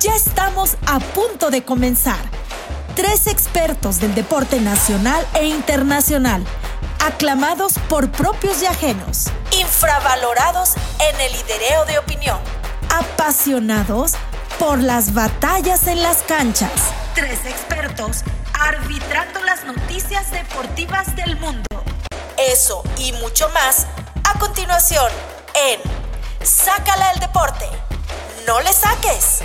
Ya estamos a punto de comenzar. Tres expertos del deporte nacional e internacional, aclamados por propios y ajenos, infravalorados en el lidereo de opinión, apasionados por las batallas en las canchas. Tres expertos arbitrando las noticias deportivas del mundo. Eso y mucho más a continuación en Sácala el deporte. No le saques.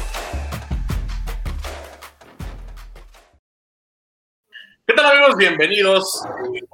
¿Qué tal amigos? Bienvenidos.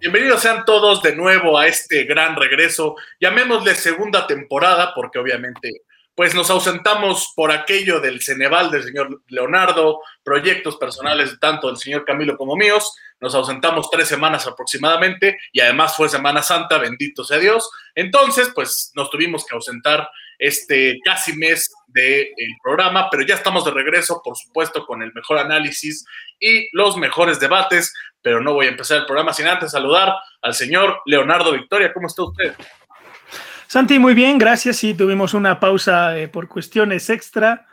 Bienvenidos sean todos de nuevo a este gran regreso. Llamémosle segunda temporada porque obviamente pues nos ausentamos por aquello del Ceneval del señor Leonardo, proyectos personales tanto del señor Camilo como míos. Nos ausentamos tres semanas aproximadamente y además fue Semana Santa, bendito sea Dios. Entonces, pues nos tuvimos que ausentar este casi mes del programa, pero ya estamos de regreso, por supuesto, con el mejor análisis y los mejores debates, pero no voy a empezar el programa sin antes saludar al señor Leonardo Victoria. ¿Cómo está usted? Santi, muy bien, gracias. Sí, tuvimos una pausa eh, por cuestiones extra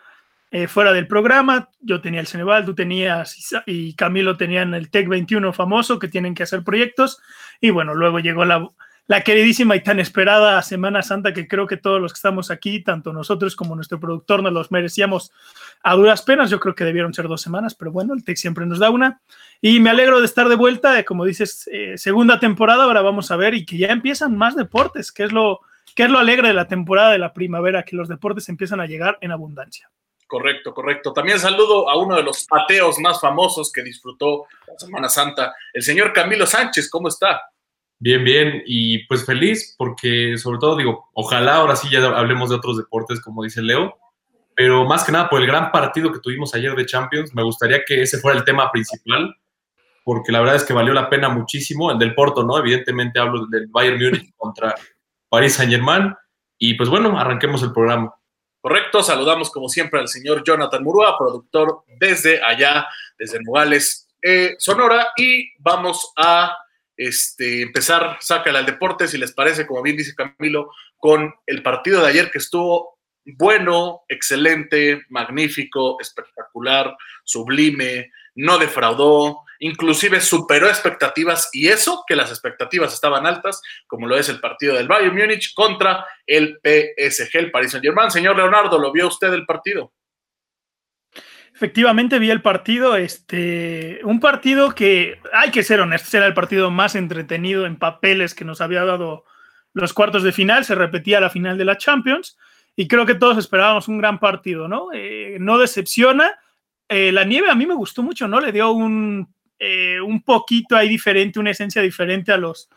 eh, fuera del programa. Yo tenía el Ceneval, tú tenías y Camilo tenían el TEC 21 famoso que tienen que hacer proyectos. Y bueno, luego llegó la, la queridísima y tan esperada Semana Santa que creo que todos los que estamos aquí, tanto nosotros como nuestro productor, nos los merecíamos a duras penas. Yo creo que debieron ser dos semanas, pero bueno, el TEC siempre nos da una. Y me alegro de estar de vuelta, como dices, eh, segunda temporada, ahora vamos a ver y que ya empiezan más deportes, que es lo que es lo alegre de la temporada de la primavera, que los deportes empiezan a llegar en abundancia. Correcto, correcto. También saludo a uno de los ateos más famosos que disfrutó la Semana Santa, el señor Camilo Sánchez. ¿Cómo está? Bien, bien. Y pues feliz porque sobre todo digo, ojalá ahora sí ya hablemos de otros deportes, como dice Leo, pero más que nada por el gran partido que tuvimos ayer de Champions, me gustaría que ese fuera el tema principal, porque la verdad es que valió la pena muchísimo. El del Porto, ¿no? Evidentemente hablo del Bayern Múnich contra Paris Saint Germain. Y pues bueno, arranquemos el programa. Correcto, saludamos como siempre al señor Jonathan Murúa, productor desde allá, desde Nogales, eh, Sonora, y vamos a este, empezar, sácala al deporte, si les parece, como bien dice Camilo, con el partido de ayer que estuvo bueno, excelente, magnífico, espectacular, sublime, no defraudó, inclusive superó expectativas y eso que las expectativas estaban altas, como lo es el partido del Bayern Múnich contra el PSG, el Paris Saint-Germain. Señor Leonardo, ¿lo vio usted el partido? Efectivamente vi el partido, este, un partido que, hay que ser honestos, era el partido más entretenido en papeles que nos había dado los cuartos de final, se repetía la final de la Champions y creo que todos esperábamos un gran partido, ¿no? Eh, no decepciona, eh, la nieve a mí me gustó mucho, ¿no? Le dio un, eh, un poquito ahí diferente, una esencia diferente a los,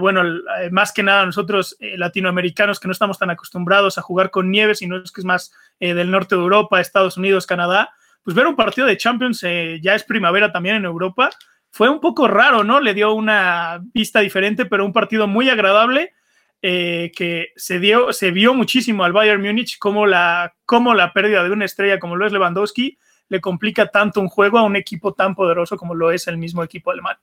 bueno, más que nada nosotros latinoamericanos que no estamos tan acostumbrados a jugar con nieve, sino es que es más del norte de Europa, Estados Unidos, Canadá, pues ver un partido de Champions ya es primavera también en Europa, fue un poco raro, ¿no? Le dio una vista diferente, pero un partido muy agradable. que se, dio, se vio muchísimo al Bayern Múnich como la, como la pérdida de una estrella como lo es Lewandowski le complica tanto un juego a un equipo tan poderoso como lo es el mismo equipo alemán.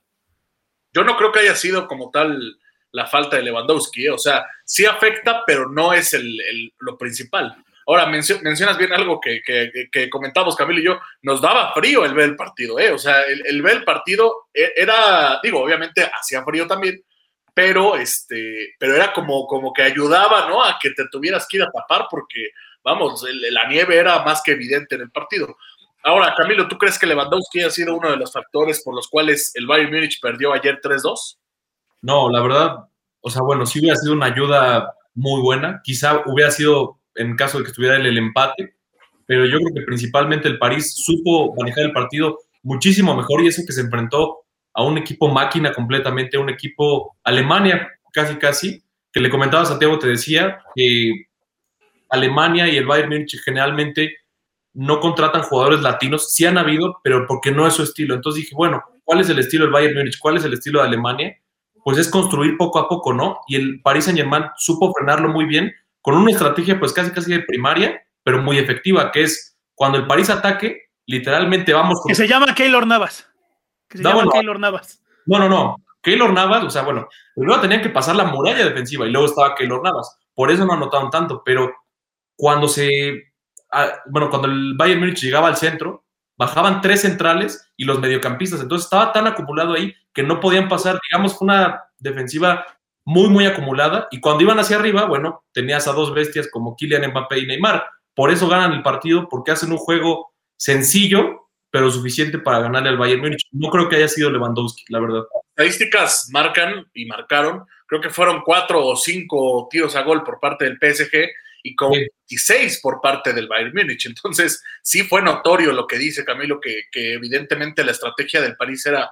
Yo no creo que haya sido como tal la falta de Lewandowski, ¿eh? o sea, sí afecta, pero no es el, lo principal. Ahora, mencionas bien algo que, que, comentamos Camilo y yo, nos daba frío el ver el partido, ¿eh? o sea, el, ver el partido e, era, digo, obviamente hacía frío también, pero, este, pero era como, como que ayudaba, ¿no? A que te tuvieras que ir a tapar porque, vamos, la nieve era más que evidente en el partido. Ahora, Camilo, ¿tú crees que Lewandowski ha sido uno de los factores por los cuales el Bayern Múnich perdió ayer 3-2? No, la verdad, o sea, bueno, sí hubiera sido una ayuda muy buena. Quizá hubiera sido en caso de que estuviera el, el empate, pero yo creo que principalmente el París supo manejar el partido muchísimo mejor y eso que se enfrentó a un equipo máquina completamente, a un equipo Alemania casi casi, que le comentaba a Santiago, te decía que Alemania y el Bayern Múnich generalmente no contratan jugadores latinos, sí han habido, pero porque no es su estilo. Entonces dije, bueno, ¿cuál es el estilo del Bayern Múnich? ¿Cuál es el estilo de Alemania? Pues es construir poco a poco, ¿no? Y el Paris Saint-Germain supo frenarlo muy bien con una estrategia pues casi casi de primaria, pero muy efectiva, que es cuando el París ataque, literalmente vamos... Que se llama Keylor Navas. Que se llama Keylor Navas. No, no, no. Keylor Navas, o sea, bueno, primero tenían que pasar la muralla defensiva y luego estaba Keylor Navas. Por eso no anotaron tanto, pero cuando se bueno, cuando el Bayern Múnich llegaba al centro, bajaban tres centrales y los mediocampistas. Entonces estaba tan acumulado ahí que no podían pasar. Digamos, una defensiva muy, muy acumulada. Y cuando iban hacia arriba, bueno, tenías a dos bestias como Kylian Mbappé y Neymar. Por eso ganan el partido, porque hacen un juego sencillo, pero suficiente para ganarle al Bayern Múnich. No creo que haya sido Lewandowski, la verdad. Estadísticas marcan y marcaron. Creo que fueron cuatro o cinco tiros a gol por parte del PSG y con 26 por parte del Bayern Múnich. Entonces, sí fue notorio lo que dice Camilo, que, que evidentemente la estrategia del París era,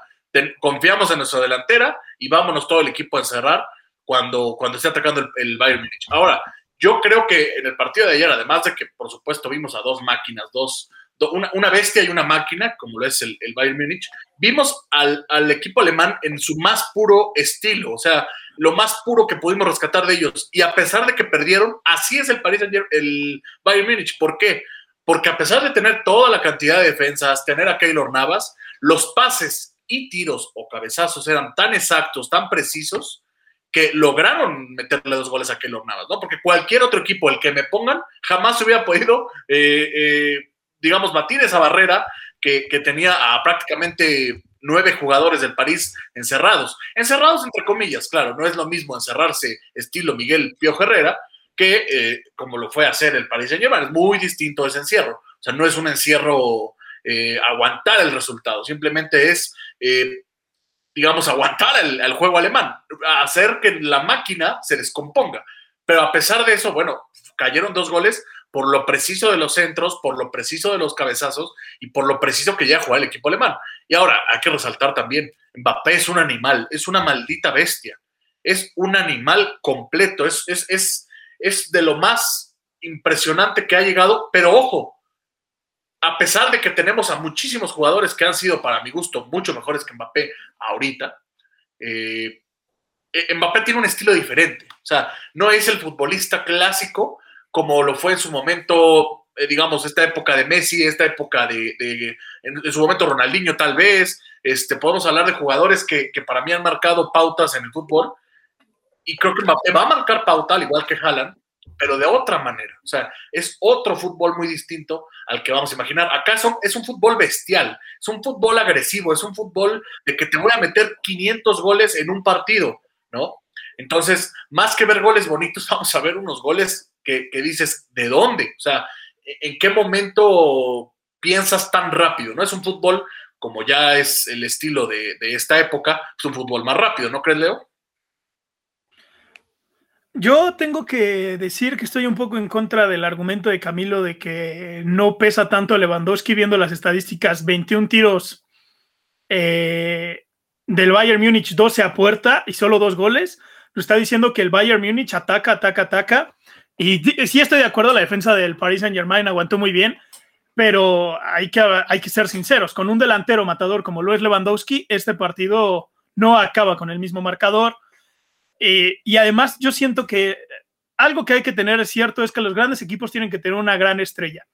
confiamos en nuestra delantera y vámonos todo el equipo a encerrar cuando, cuando esté atacando el, Bayern Múnich. Ahora, yo creo que en el partido de ayer, además de que por supuesto vimos a dos máquinas, dos, una, una, bestia y una máquina, como lo es el, el Bayern Múnich, vimos al, al, equipo alemán en su más puro estilo, o sea, lo más puro que pudimos rescatar de ellos. Y a pesar de que perdieron, así es el Paris el Bayern Múnich. ¿Por qué? Porque a pesar de tener toda la cantidad de defensas, tener a Keylor Navas, los pases y tiros o cabezazos eran tan exactos, tan precisos, que lograron meterle dos goles a Keylor Navas, ¿no? Porque cualquier otro equipo, el que me pongan, jamás se hubiera podido, eh, eh, digamos, batir esa barrera que, tenía a prácticamente nueve jugadores del París encerrados. Encerrados entre comillas, claro, no es lo mismo encerrarse estilo Miguel Pío Herrera que eh, como lo fue hacer el París Saint-Germain. Es muy distinto ese encierro. O sea, no es un encierro aguantar el resultado, simplemente es, digamos, aguantar el, juego alemán, hacer que la máquina se descomponga. Pero a pesar de eso, bueno, cayeron dos goles por lo preciso de los centros, por lo preciso de los cabezazos y por lo preciso que ya juega el equipo alemán. Y ahora hay que resaltar también, Mbappé es un animal, es una maldita bestia, es un animal completo, es, es, es, es de lo más impresionante que ha llegado, pero ojo, a pesar de que tenemos a muchísimos jugadores que han sido, para mi gusto, mucho mejores que Mbappé ahorita, eh, eh Mbappé tiene un estilo diferente. O sea, no es el futbolista clásico como lo fue en su momento, eh, digamos, esta época de Messi, esta época de, en, su momento Ronaldinho tal vez, este, podemos hablar de jugadores que, para mí han marcado pautas en el fútbol, y creo que va a marcar pauta, al igual que Haaland, pero de otra manera. O sea, es otro fútbol muy distinto al que vamos a imaginar. ¿Acaso es un fútbol bestial, es un fútbol agresivo, es un fútbol de que te voy a meter 500 goles en un partido, ¿no? Entonces, más que ver goles bonitos, vamos a ver unos goles que, dices, ¿de dónde? O sea, ¿en qué momento piensas tan rápido? No es un fútbol como ya es el estilo de, esta época, es un fútbol más rápido, ¿no crees, Leo? Yo tengo que decir que estoy un poco en contra del argumento de Camilo de que no pesa tanto Lewandowski viendo las estadísticas, 21 tiros eh, del Bayern Múnich, 12 a puerta y solo dos goles. Lo está diciendo que el Bayern Múnich ataca, ataca, ataca y sí estoy de acuerdo, la defensa del Paris Saint Germain aguantó muy bien, pero hay que, hay que ser sinceros, con un delantero matador como lo es Lewandowski, este partido no acaba con el mismo marcador. Eh, y además yo siento que algo que hay que tener es cierto es que los grandes equipos tienen que tener una gran estrella.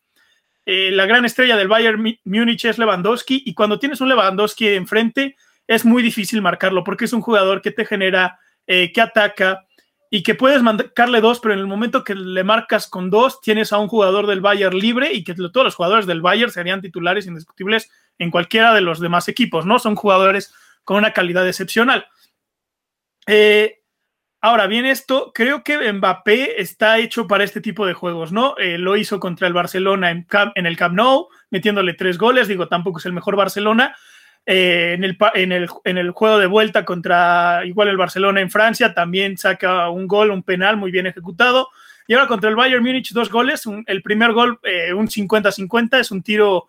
Eh, la gran estrella del Bayern Múnich es Lewandowski y cuando tienes un Lewandowski enfrente es muy difícil marcarlo porque es un jugador que te genera, eh, que ataca, y que puedes marcarle dos, pero en el momento que le marcas con dos, tienes a un jugador del Bayern libre y que todos los jugadores del Bayern serían titulares indiscutibles en cualquiera de los demás equipos, ¿no? Son jugadores con una calidad excepcional. Eh, ahora bien, esto creo que Mbappé está hecho para este tipo de juegos, ¿no? Eh, lo hizo contra el Barcelona en, el Camp Nou, metiéndole tres goles, digo, tampoco es el mejor Barcelona, eh, en, el, juego de vuelta contra igual el Barcelona en Francia, también saca un gol, un penal muy bien ejecutado. Y ahora contra el Bayern Múnich, dos goles. el primer gol, eh, un 50-50, es un tiro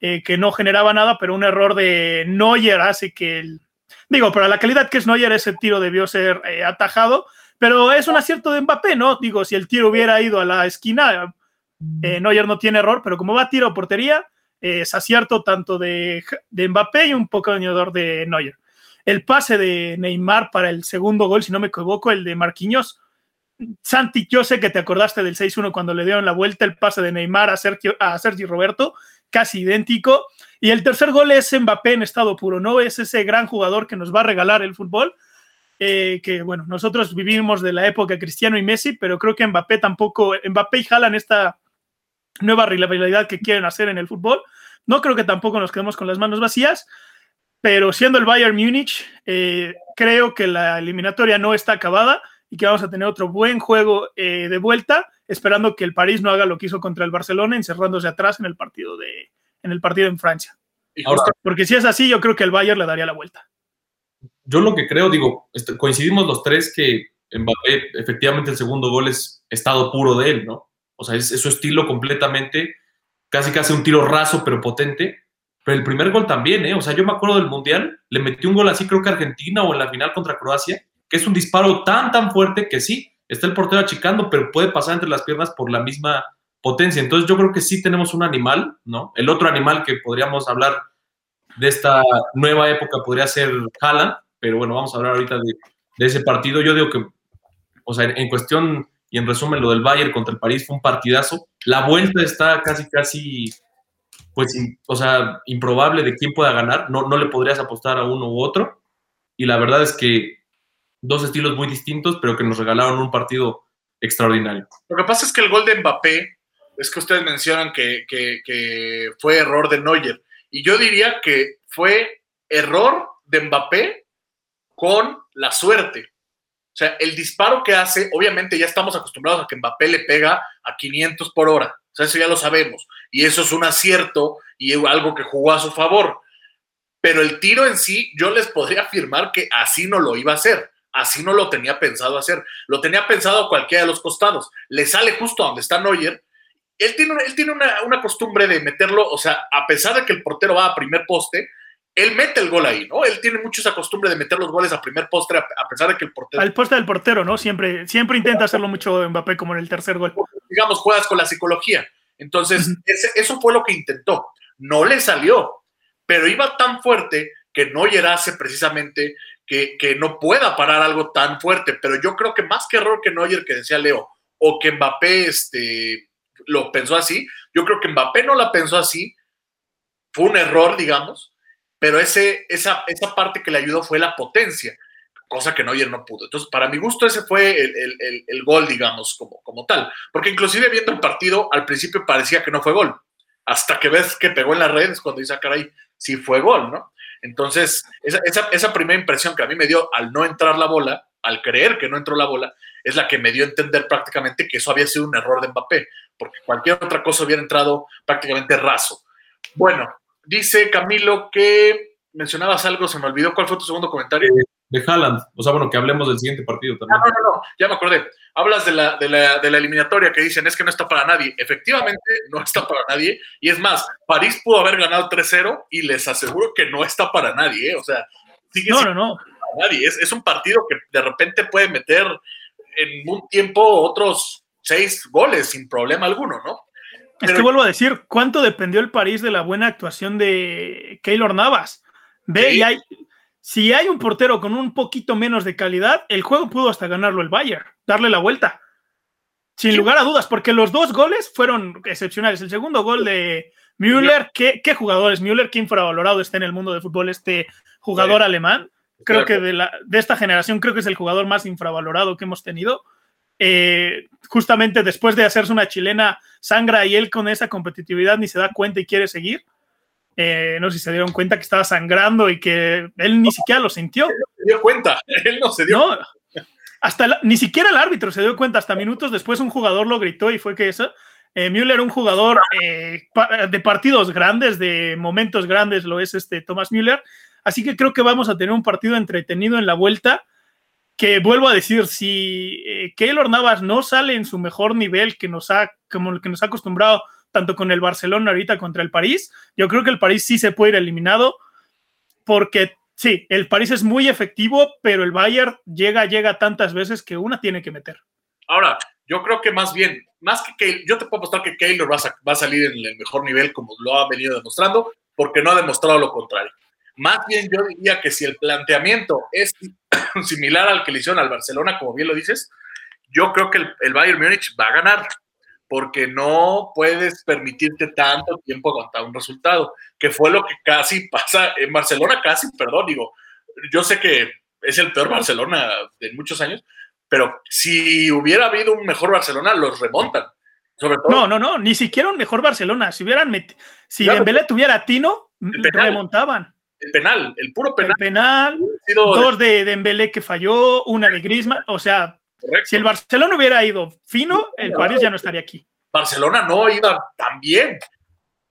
que no generaba nada, pero un error de Neuer hace que el. Digo, para la calidad que es Neuer, ese tiro debió ser atajado, pero es un acierto de Mbappé, ¿no? Digo, si el tiro hubiera ido a la esquina, Neuer no tiene error, pero como va a tiro a portería, es acierto tanto de, de Mbappé y un poco añador de Neuer. El pase de Neymar para el segundo gol, si no me equivoco, el de Marquinhos. Santi, yo sé que te acordaste del 6-1 cuando le dieron la vuelta el pase de Neymar a Sergio, a Sergio Roberto, casi idéntico. Y el tercer gol es Mbappé en estado puro, ¿no? Es ese gran jugador que nos va a regalar el fútbol. Eh, que bueno, nosotros vivimos de la época Cristiano y Messi, pero creo que Mbappé tampoco, Mbappé y Haaland esta, nueva rivalidad que quieren hacer en el fútbol. No creo que tampoco nos quedemos con las manos vacías, pero siendo el Bayern Múnich, eh, creo que la eliminatoria no está acabada y que vamos a tener otro buen juego eh, de vuelta, esperando que el París no haga lo que hizo contra el Barcelona, encerrándose atrás en el partido, de, en, el partido en Francia. Porque si es así, yo creo que el Bayern le daría la vuelta. Yo lo que creo, digo, coincidimos los tres que Mbappé, efectivamente el segundo gol es estado puro de él, ¿no? O sea, es, su estilo completamente, casi casi un tiro raso pero potente. Pero el primer gol también, ¿eh? O sea, yo me acuerdo del Mundial, le metió un gol así, creo que Argentina o en la final contra Croacia, que es un disparo tan, tan fuerte que sí, está el portero achicando, pero puede pasar entre las piernas por la misma potencia. Entonces yo creo que sí tenemos un animal, ¿no? El otro animal que podríamos hablar de esta nueva época podría ser Haaland, pero bueno, vamos a hablar ahorita de, ese partido. Yo digo que, o sea, en cuestión y en resumen, lo del Bayern contra el París fue un partidazo. La vuelta está casi, casi, pues, o sea, improbable de quién pueda ganar. No, no le podrías apostar a uno u otro. Y la verdad es que dos estilos muy distintos, pero que nos regalaron un partido extraordinario. Lo que pasa es que el gol de Mbappé, es que ustedes mencionan que, fue error de Neuer. Y yo diría que fue error de Mbappé con la suerte. O sea, el disparo que hace, obviamente ya estamos acostumbrados a que Mbappé le pega a 500 por hora. O sea, eso ya lo sabemos. Y eso es un acierto y algo que jugó a su favor. Pero el tiro en sí, yo les podría afirmar que así no lo iba a hacer así no lo tenía pensado hacer. Lo tenía pensado a cualquiera de los costados. Le sale justo a donde está Neuer. Él tiene, él tiene una, costumbre de meterlo, o sea, a pesar de que el portero va a primer poste, él mete el gol ahí, ¿no? Él tiene mucho esa costumbre de meter los goles a primer poste, a pesar de que el portero. Al poste del portero, ¿no? Siempre, siempre intenta hacerlo mucho Mbappé, como en el tercer gol. Digamos, juegas con la psicología. Entonces, eso fue lo que intentó. No le salió, pero iba tan fuerte que Neuer hace precisamente que, no pueda parar algo tan fuerte. Pero yo creo que más que error que Neuer, que decía Leo, o que Mbappé este, lo pensó así, yo creo que Mbappé no la pensó así. Fue un error, digamos, pero ese, esa, esa parte que le ayudó fue la potencia, cosa que Neuer no pudo. Entonces, para mi gusto, ese fue el, gol, digamos, como, como tal. Porque inclusive viendo el partido, al principio parecía que no fue gol. Hasta que ves que pegó en las redes cuando dice, ah, caray, sí fue gol, ¿no? Entonces, esa, primera impresión que a mí me dio al no entrar la bola, al creer que no entró la bola, es la que me dio a entender prácticamente que eso había sido un error de Mbappé, porque cualquier otra cosa hubiera entrado prácticamente raso. Bueno, dice Camilo que mencionabas algo, se me olvidó cuál fue tu segundo comentario. De Haaland. O sea, bueno, que hablemos del siguiente partido también. No, no, no, ya me acordé. Hablas de la, de la, de la eliminatoria que dicen es que no está para nadie. Efectivamente, no está para nadie. Y es más, París pudo haber ganado 3-0 y les aseguro que no está para nadie. ¿eh? O sea, sigue no, no, no. Para nadie. Es, es un partido que de repente puede meter en un tiempo otros seis goles sin problema alguno, ¿no? es que vuelvo a decir, ¿cuánto dependió el París de la buena actuación de Keylor Navas? Ve, y hay, si hay un portero con un poquito menos de calidad, el juego pudo hasta ganarlo el Bayern, darle la vuelta. Sin lugar a dudas, porque los dos goles fueron excepcionales. El segundo gol de Müller, ¿qué, qué jugadores? Müller, qué infravalorado está en el mundo del fútbol este jugador alemán. Creo que de, la, de, esta generación, creo que es el jugador más infravalorado que hemos tenido. Eh, justamente después de hacerse una chilena, sangra y él con esa competitividad ni se da cuenta y quiere seguir. Eh, no sé si se dieron cuenta que estaba sangrando y que él ni siquiera lo sintió. se dio cuenta, él no se dio no, Hasta ni siquiera el árbitro se dio cuenta, hasta minutos después un jugador lo gritó y fue que eso. Eh, Müller, un jugador eh, de partidos grandes, de momentos grandes, lo es este Thomas Müller. Así que creo que vamos a tener un partido entretenido en la vuelta. Que vuelvo a decir, si Keylor Navas no sale en su mejor nivel que nos ha, como el que nos ha acostumbrado tanto con el Barcelona ahorita contra el París. Yo creo que el París sí se puede ir eliminado porque sí, el París es muy efectivo, pero el Bayern llega, llega tantas veces que una tiene que meter. Ahora, yo creo que más bien, más que yo te puedo apostar que Keylor va a, va salir en el mejor nivel como lo ha venido demostrando, porque no ha demostrado lo contrario. Más bien yo diría que si el planteamiento es similar al que le hicieron al Barcelona, como bien lo dices, yo creo que el, el Bayern Múnich va a ganar porque no puedes permitirte tanto tiempo aguantar un resultado, que fue lo que casi pasa en Barcelona, casi, perdón, digo, yo sé que es el peor Barcelona de muchos años, pero si hubiera habido un mejor Barcelona, los remontan. No, no, no, ni siquiera un mejor Barcelona. Si hubieran si Dembélé tuviera Tino, remontaban. El penal, el puro penal. El penal, dos de Dembélé que falló, una de Griezmann, o sea, si el Barcelona hubiera ido fino, el París ya no estaría aquí. Barcelona no iba tan bien.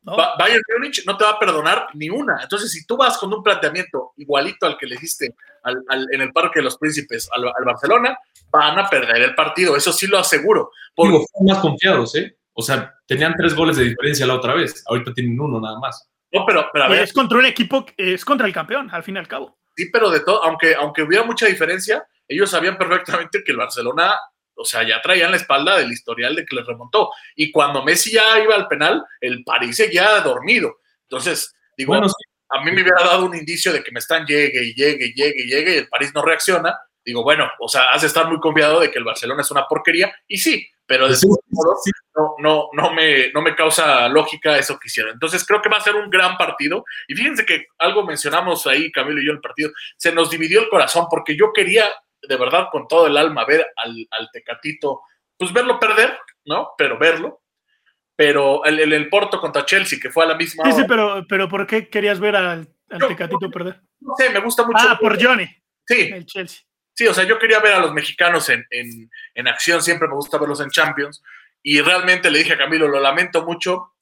Bayern Múnich no te va a perdonar ni una. Entonces, si tú vas con un planteamiento igualito al que le hiciste en el Parque de los Príncipes al, Barcelona, van a perder el partido. Eso sí lo aseguro. Porque... Digo, más confiados, ¿eh? O sea, tenían tres goles de diferencia la otra vez. Ahorita tienen uno nada más. No, pero, pero a ver. Es contra un equipo, es contra el campeón, al fin y al cabo. Sí, pero de todo, aunque, aunque hubiera mucha diferencia, ellos sabían perfectamente que el Barcelona o sea, ya traían la espalda del historial de que les remontó. Y cuando Messi ya iba al penal, el París seguía dormido. Entonces, digo, a mí me hubiera dado un indicio de que me están llegue y llegue y llegue y llegue y el París no reacciona. Digo, bueno, o sea, has de estar muy confiado de que el Barcelona es una porquería. Y sí, pero de modo no, no, no, me, no me causa lógica eso que hicieron. Entonces creo que va a ser un gran partido. Y fíjense que algo mencionamos ahí, Camilo y yo, en el partido, se nos dividió el corazón porque yo quería de verdad con todo el alma ver al, Tecatito, pues verlo perder, ¿no? Pero verlo. Pero el, el, Porto contra Chelsea, que fue a la misma. Sí, sí, pero, pero ¿por qué querías ver al, Tecatito perder? No sé, me gusta mucho. Ah, por Johnny. Sí. El Chelsea. Sí, o sea, yo quería ver a los mexicanos en, en acción, siempre me gusta verlos en Champions. Y realmente le dije a Camilo, lo lamento mucho,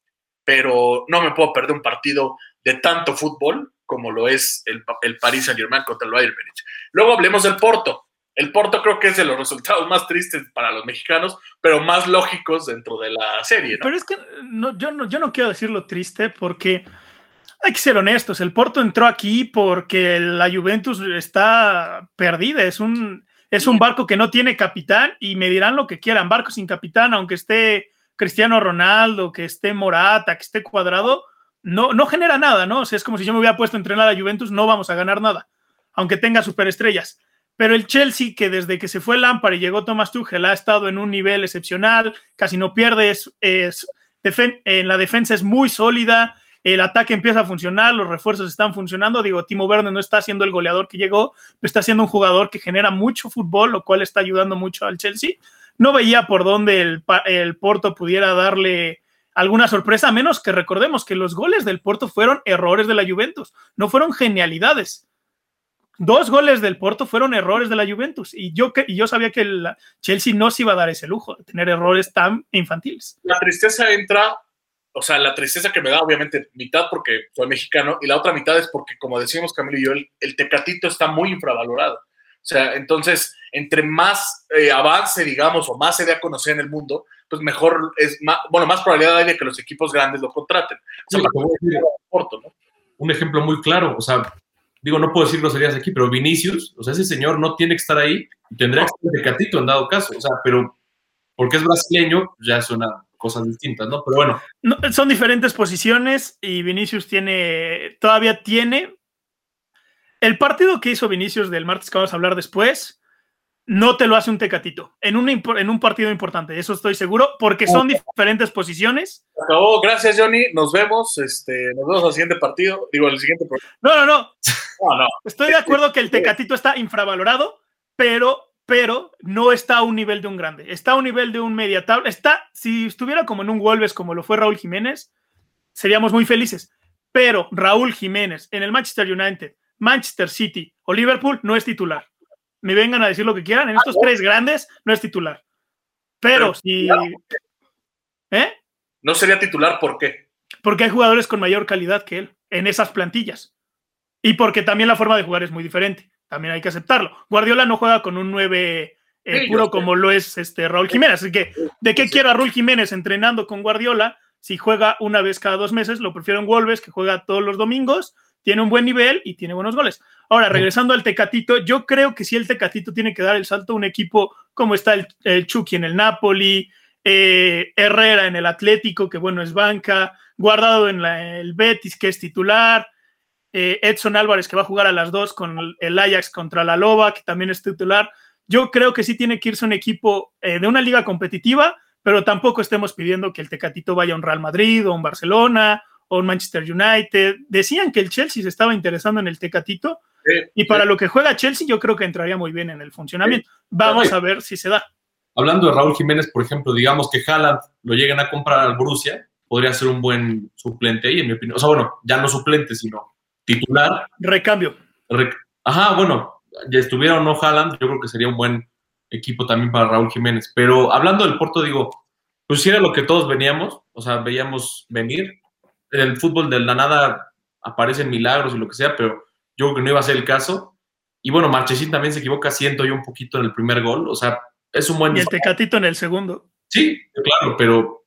pero no me puedo perder un partido de tanto fútbol como lo es el, el Paris Saint Germain contra el Bayern Múnich. Luego hablemos del Porto. El Porto creo que es de los resultados más tristes para los mexicanos, pero más lógicos dentro de la serie. Pero es que no, yo, no, yo no quiero decirlo triste porque hay que ser honestos. El Porto entró aquí porque la Juventus está perdida. Es un, barco que no tiene capitán y me dirán lo que quieran. Barco sin capitán, aunque esté Cristiano Ronaldo, que esté Morata, que esté cuadrado, no, genera nada, ¿no? Es como si yo me hubiera puesto a entrenar a Juventus, no vamos a ganar nada, aunque tenga superestrellas. Pero el Chelsea, que desde que se fue Lampard y llegó Thomas Tuchel, ha estado en un nivel excepcional, casi no pierde, en la defensa es muy sólida, el ataque empieza a funcionar, los refuerzos están funcionando. Digo, Timo Werner no está siendo el goleador que llegó, pero está siendo un jugador que genera mucho fútbol, lo cual está ayudando mucho al Chelsea. No veía por dónde el, el Porto pudiera darle alguna sorpresa, menos que recordemos que los goles del Porto fueron errores de la Juventus, no fueron genialidades. Dos goles del Porto fueron errores de la Juventus y yo, y yo sabía que el Chelsea no se iba a dar ese lujo de tener errores tan infantiles. La tristeza entra, o sea, la tristeza que me da obviamente mitad porque soy mexicano y la otra mitad es porque, como decimos Camilo y yo, el, Tecatito está muy infravalorado. O sea, entonces, entre más eh, avance, digamos, o más se dé a conocer en el mundo, pues mejor es, más, bueno, más probabilidad hay de que los equipos grandes lo contraten. Un ejemplo muy claro, o sea, digo, no puedo decir groserías aquí, pero Vinicius, o sea, ese señor no tiene que estar ahí, tendría que estar de catito en dado caso, o sea, pero porque es brasileño, ya suena cosas distintas, ¿no? Pero bueno. son diferentes posiciones y Vinicius tiene, todavía tiene. El partido que hizo Vinicius del martes que vamos a hablar después, no te lo hace un tecatito en un, en un partido importante, eso estoy seguro, porque son diferentes posiciones. Acabó, gracias Johnny, nos vemos, este, nos vemos al siguiente partido, digo, al siguiente No, no, no. no, no. Estoy de acuerdo que el tecatito está infravalorado, pero, pero no está a un nivel de un grande, está a un nivel de un media tabla, está, si estuviera como en un Wolves como lo fue Raúl Jiménez, seríamos muy felices, pero Raúl Jiménez en el Manchester United, Manchester City o Liverpool no es titular me vengan a decir lo que quieran, en estos ah, tres grandes no es titular. Pero, si. ¿Eh? No sería titular, ¿por qué? Porque hay jugadores con mayor calidad que él en esas plantillas. Y porque también la forma de jugar es muy diferente. También hay que aceptarlo. Guardiola no juega con un 9 eh, puro como lo es este Raúl Jiménez. Así que, ¿de qué quiero a Raúl Jiménez entrenando con Guardiola? Si juega una vez cada dos meses, lo prefiero en Wolves, que juega todos los domingos, tiene un buen nivel y tiene buenos goles. Ahora, regresando al Tecatito, yo creo que si el Tecatito tiene que dar el salto a un equipo como está el, Chucky en el Napoli, eh, Herrera en el Atlético, que bueno, es banca, Guardado en el Betis, que es titular, eh, Edson Álvarez, que va a jugar a las dos con el Ajax contra la Loba, que también es titular. Yo creo que sí tiene que irse un equipo eh, de una liga competitiva, pero tampoco estemos pidiendo que el Tecatito vaya a un Real Madrid o un Barcelona o Manchester United. Decían que el Chelsea se estaba interesando en el Tecatito, y para lo que juega Chelsea, yo creo que entraría muy bien en el funcionamiento. Vamos a ver si se da. hablando de Raúl Jiménez, por ejemplo, digamos que Haaland lo lleguen a comprar al Borussia, podría ser un buen suplente ahí, en mi opinión. O sea, bueno, ya no suplente, sino titular. Recambio. Ajá, bueno, ya estuviera o no Haaland, yo creo que sería un buen equipo también para Raúl Jiménez. Pero hablando del Porto, digo, pues si era lo que todos veníamos, o sea, veíamos venir. En el fútbol de la nada aparecen milagros y lo que sea, pero yo creo que no iba a ser el caso. Y bueno, Marchesín también se equivoca, siento yo un poquito en el primer gol, o sea, es un buen... Y el Tecatito en el segundo. Sí, claro, pero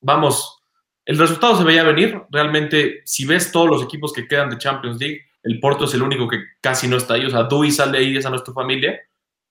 vamos, el resultado se veía venir. Realmente, si ves todos los equipos que quedan de Champions League, el Porto es el único que casi no está ahí. O sea, Dui sale ahí, esa no es tu familia.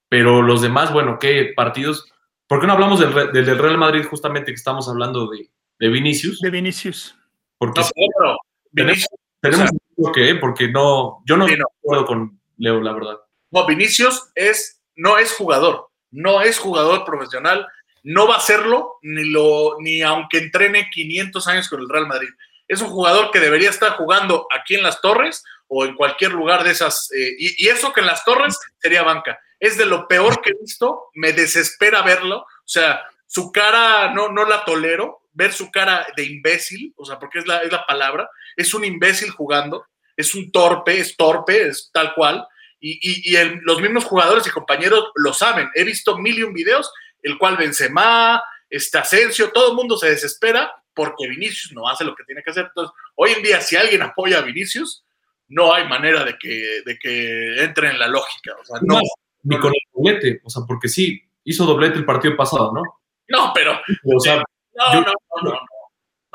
Pero los demás, bueno, ¿qué partidos? ¿Por qué no hablamos del, del, Real Madrid justamente que estamos hablando de, de Vinicius? De Vinicius. Porque no, Vinicius, tenemos, que, porque no, yo no estoy de acuerdo con Leo, la verdad. No, Vinicius es, no es jugador, no es jugador profesional no va a serlo ni, lo, ni aunque entrene 500 años con el Real Madrid. Es un jugador que debería estar jugando aquí en las Torres o en cualquier lugar de esas. Eh, y, eso que en las Torres sería banca. Es de lo peor que he visto. Me desespera verlo. O sea, su cara no, no la tolero. Ver su cara de imbécil, o sea, porque es la, es la palabra. Es un imbécil jugando. Es un torpe, es torpe, es tal cual. Y, los mismos jugadores y compañeros lo saben. He visto mil y un videos el cual Benzema, este Asensio, todo el mundo se desespera porque Vinicius no hace lo que tiene que hacer. Entonces, hoy en día, si alguien apoya a Vinicius, no hay manera de que, de que entre en la lógica. O sea, no, ni con el doblete, o sea, porque sí, hizo doblete el partido pasado, ¿no? No, pero. O sea, no, no, no,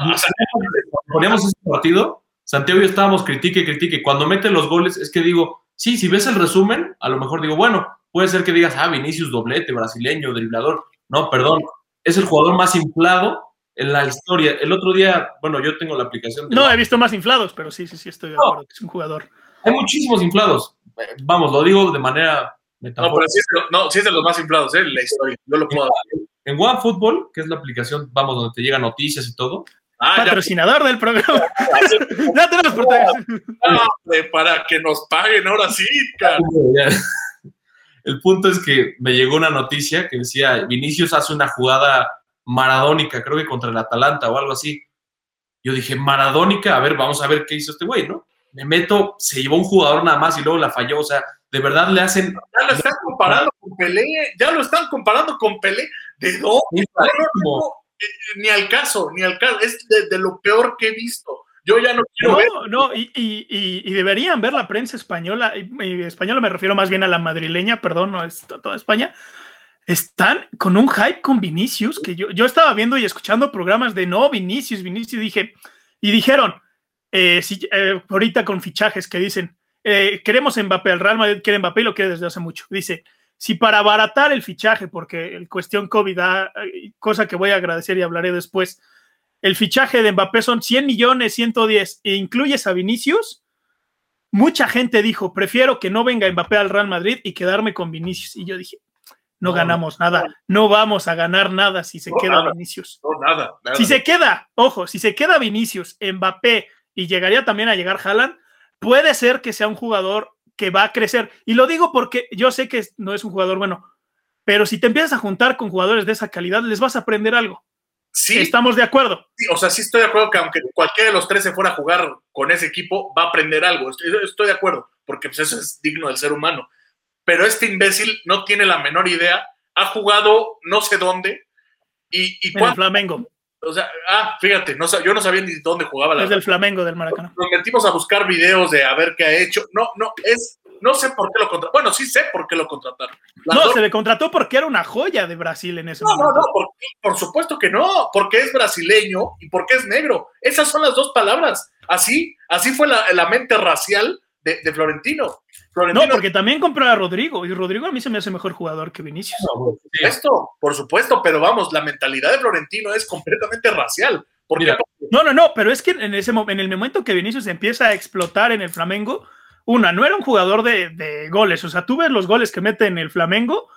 no, O sea, poníamos ese partido, Santiago y yo estábamos critique, critique. Cuando mete los goles, es que digo, sí, si ves el resumen, a lo mejor digo, bueno, puede ser que digas, ah, Vinicius doblete, brasileño, driblador. No, perdón, es el jugador más inflado en la historia. El otro día, bueno, yo tengo la aplicación. No, he visto más inflados, pero sí, sí, sí, estoy de acuerdo, es un jugador. Hay muchísimos inflados. Vamos, lo digo de manera No, pero sí es, de, no, sí es de los más inflados, ¿eh? La historia. Yo lo puedo En OneFootball, que es la aplicación, vamos, donde te llegan noticias y todo. Ah, Patrocinador del programa. ya tenemos para que nos paguen ahora sí, cara. El punto es que me llegó una noticia que decía, Vinicius hace una jugada maradónica, creo que contra el Atalanta o algo así. Yo dije, maradónica, a ver, vamos a ver qué hizo este güey, ¿no? Me meto, se llevó un jugador nada más y luego la falló, o sea, de verdad le hacen... Ya lo están comparando con Pelé, ya lo están comparando con Pelé. ¿De dónde? Eh, ni al caso, ni al caso, es de lo peor que he visto. Yo ya no quiero ver. No, y, y, deberían ver la prensa española, y, española me refiero más bien a la madrileña, perdón, no es toda España. Están con un hype con Vinicius, que yo, yo estaba viendo y escuchando programas de no, Vinicius, Vinicius, dije, y dijeron, eh, si, eh, ahorita con fichajes que dicen, eh, queremos Mbappé, el Real Madrid quiere Mbappé y lo quiere desde hace mucho. Dice, si para abaratar el fichaje, porque el cuestión COVID, da, cosa que voy a agradecer y hablaré después, el fichaje de Mbappé son 100 millones, 110, e incluyes a Vinicius, mucha gente dijo, prefiero que no venga Mbappé al Real Madrid y quedarme con Vinicius. Y yo dije, no, ganamos nada, no vamos a ganar nada si se queda Vinicius. No, nada, Si se queda, ojo, si se queda Vinicius, Mbappé y llegaría también a llegar Haaland, puede ser que sea un jugador que va a crecer. Y lo digo porque yo sé que no es un jugador bueno, pero si te empiezas a juntar con jugadores de esa calidad, les vas a aprender algo. Sí. Estamos de acuerdo. Sí, o sea, sí estoy de acuerdo que aunque cualquiera de los tres se fuera a jugar con ese equipo, va a aprender algo. Estoy, de acuerdo, porque pues, eso es digno del ser humano. Pero este imbécil no tiene la menor idea. Ha jugado no sé dónde. Y, y en Flamengo. O sea, ah, fíjate, no, yo no sabía ni dónde jugaba la. Es del Flamengo, del Maracaná. Nos metimos a buscar videos de a ver qué ha hecho. No, no, es no sé por qué lo contrataron. Bueno, sí sé por qué lo contrataron. no, se le contrató porque era una joya de Brasil en ese momento. No, no, por, por, supuesto que no, porque es brasileño y porque es negro. Esas son las dos palabras. Así, así fue la, mente racial de, Florentino. No, porque también compró a Rodrigo y Rodrigo a mí se me hace mejor jugador que Vinicius. por supuesto, por supuesto, pero vamos, la mentalidad de Florentino es completamente racial. no, no, no, pero es que en, ese, en el momento que Vinicius empieza a explotar en el Flamengo, una, no era un jugador de, goles, o sea, tú ves los goles que mete en el Flamengo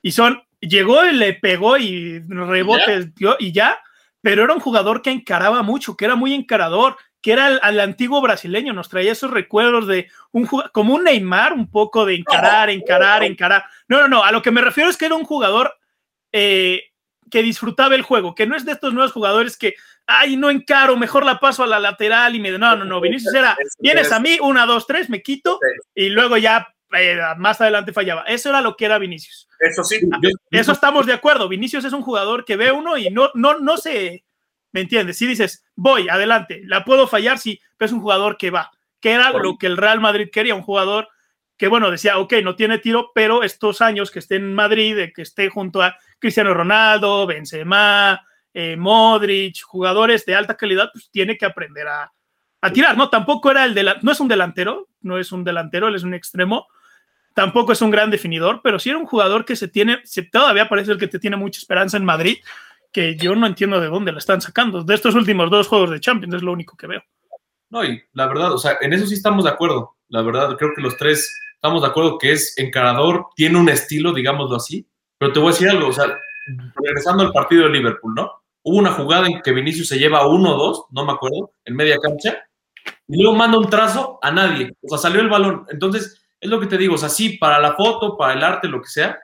y son, llegó y le pegó y rebotes y ya, pero era un jugador que encaraba mucho, que era muy encarador, que era al antiguo brasileño, nos traía esos recuerdos de un como un Neymar, un poco de encarar, encarar, encarar. No, no, no, a lo que me refiero es que era un jugador eh, que disfrutaba el juego, que no es de estos nuevos jugadores que, ay, no encaro, mejor la paso a la lateral y me... No, no, no, Vinicius era, vienes a mí, una, dos, tres, me quito y luego ya eh, más adelante fallaba. Eso era lo que era Vinicius. Eso sí. Eso estamos de acuerdo. Vinicius es un jugador que ve uno y no, no, no se... ¿Me entiendes? Si dices, voy, adelante, la puedo fallar, sí, pero es un jugador que va, que era lo que el Real Madrid quería, un jugador que, bueno, decía, ok, no tiene tiro, pero estos años que esté en Madrid, que esté junto a Cristiano Ronaldo, Benzema, eh, Modric, jugadores de alta calidad, pues tiene que aprender a, a tirar, ¿no? Tampoco era el de no es un delantero, no es un delantero, él es un extremo, tampoco es un gran definidor, pero sí era un jugador que se tiene, todavía parece el que te tiene mucha esperanza en Madrid que yo no entiendo de dónde la están sacando. De estos últimos dos juegos de Champions es lo único que veo. No, y la verdad, o sea, en eso sí estamos de acuerdo. La verdad, creo que los tres estamos de acuerdo que es encarador, tiene un estilo, digámoslo así. Pero te voy a decir algo, o sea, regresando al partido de Liverpool, ¿no? Hubo una jugada en que Vinicius se lleva uno o dos, no me acuerdo, en media cancha, y luego manda un trazo a nadie. O sea, salió el balón. Entonces, es lo que te digo, o sea, sí, para la foto, para el arte, lo que sea,